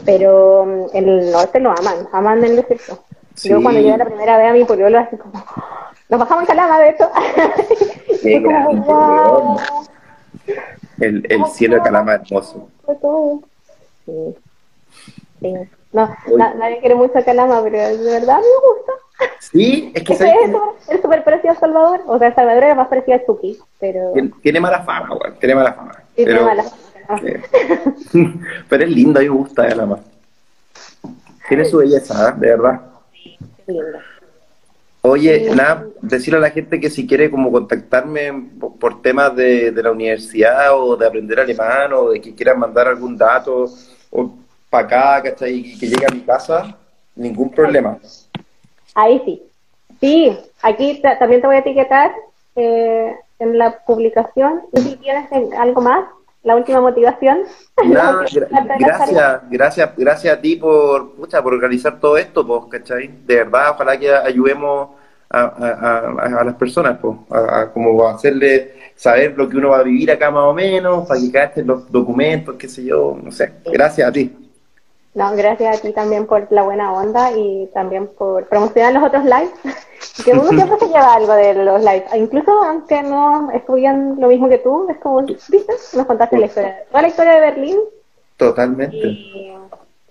Pero mm, el norte lo aman, aman el desierto. Yo cuando llegué la primera vez a mi pueblo, así como, nos bajamos en Calama, de hecho. Qué grande, weón. El, el cielo de Calama hermoso. Sí. Sí. No, na- nadie quiere mucho a Calama, pero de verdad me gusta. Sí, es que Ese ¿sabes es el super parecido a Salvador. O sea, Salvador era más parecido a Chucky, pero. Tiene- tiene mala fama, weón. Tiene mala fama. Sí, pero, tiene mala fama. eh, pero es lindo, a mí me gusta Calama. Tiene su belleza, ¿eh? de verdad. Qué lindo. Oye, nada, decirle a la gente que si quiere como contactarme por, por temas de, de la universidad o de aprender alemán o de que quieran mandar algún dato o para acá, ¿cachai? Y que llegue a mi casa, ningún problema. Ahí sí. Sí, aquí ta- también te voy a etiquetar eh, en la publicación. Y si tienes algo más, la última motivación. Gracias, gracias, gracias a ti por, pucha, por organizar todo esto, pues, ¿cachai? De verdad, ojalá que ayudemos a, a- a- a las personas, pues, a, a como hacerle saber lo que uno va a vivir acá más o menos, para que cachen los documentos, qué sé yo, no sé. Gracias a ti. No, gracias a ti también por la buena onda y también por promocionar los otros lives. Que uno siempre se lleva algo de los lives. Incluso aunque no estudian lo mismo que tú, es como, ¿viste? Nos contaste la historia, toda la historia de Berlín Totalmente. y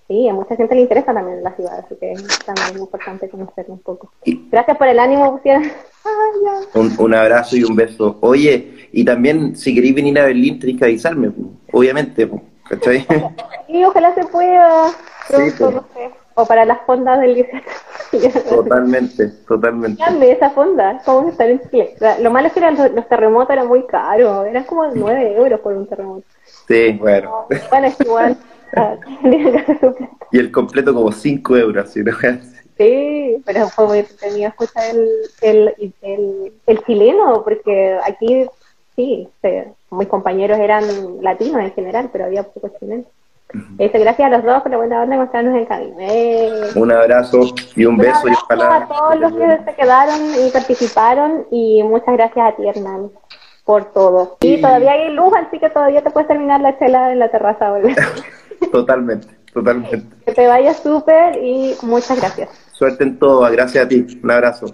sí, a mucha gente le interesa también la ciudad, así que es también importante conocerlo un poco. Gracias por el ánimo, pusieron. Un, un abrazo y un beso. Oye, y también, si queréis venir a Berlín, tenéis que avisarme, obviamente, pues, ¿cachai? Y ojalá se pueda pronto, pues. no sé. O para las fondas del 18. Totalmente, totalmente. Dame esa fonda, ¿cómo estar en Chile? La- Lo malo es que eran los, los terremotos eran muy caros, eran como 9 euros por un terremoto. Sí, bueno. Bueno, es igual, ah. Y el completo como 5 euros, si no Sí, pero fue muy entretenido escuchar el, el, el, el chileno, porque aquí sí, se- mis compañeros eran latinos en general, pero había pocos chilenos. Este, gracias a los dos por la buena onda de mostrarnos en camino. Eh. Un abrazo y un beso y abrazo ojalá. a todos los que se quedaron y participaron y muchas gracias a ti, Hernán, por todo. Y Sí. todavía hay luz, así que todavía te puedes terminar la chela en la terraza. Totalmente, totalmente. que te vaya súper y muchas gracias. Suerte en todo, gracias a ti. Un abrazo.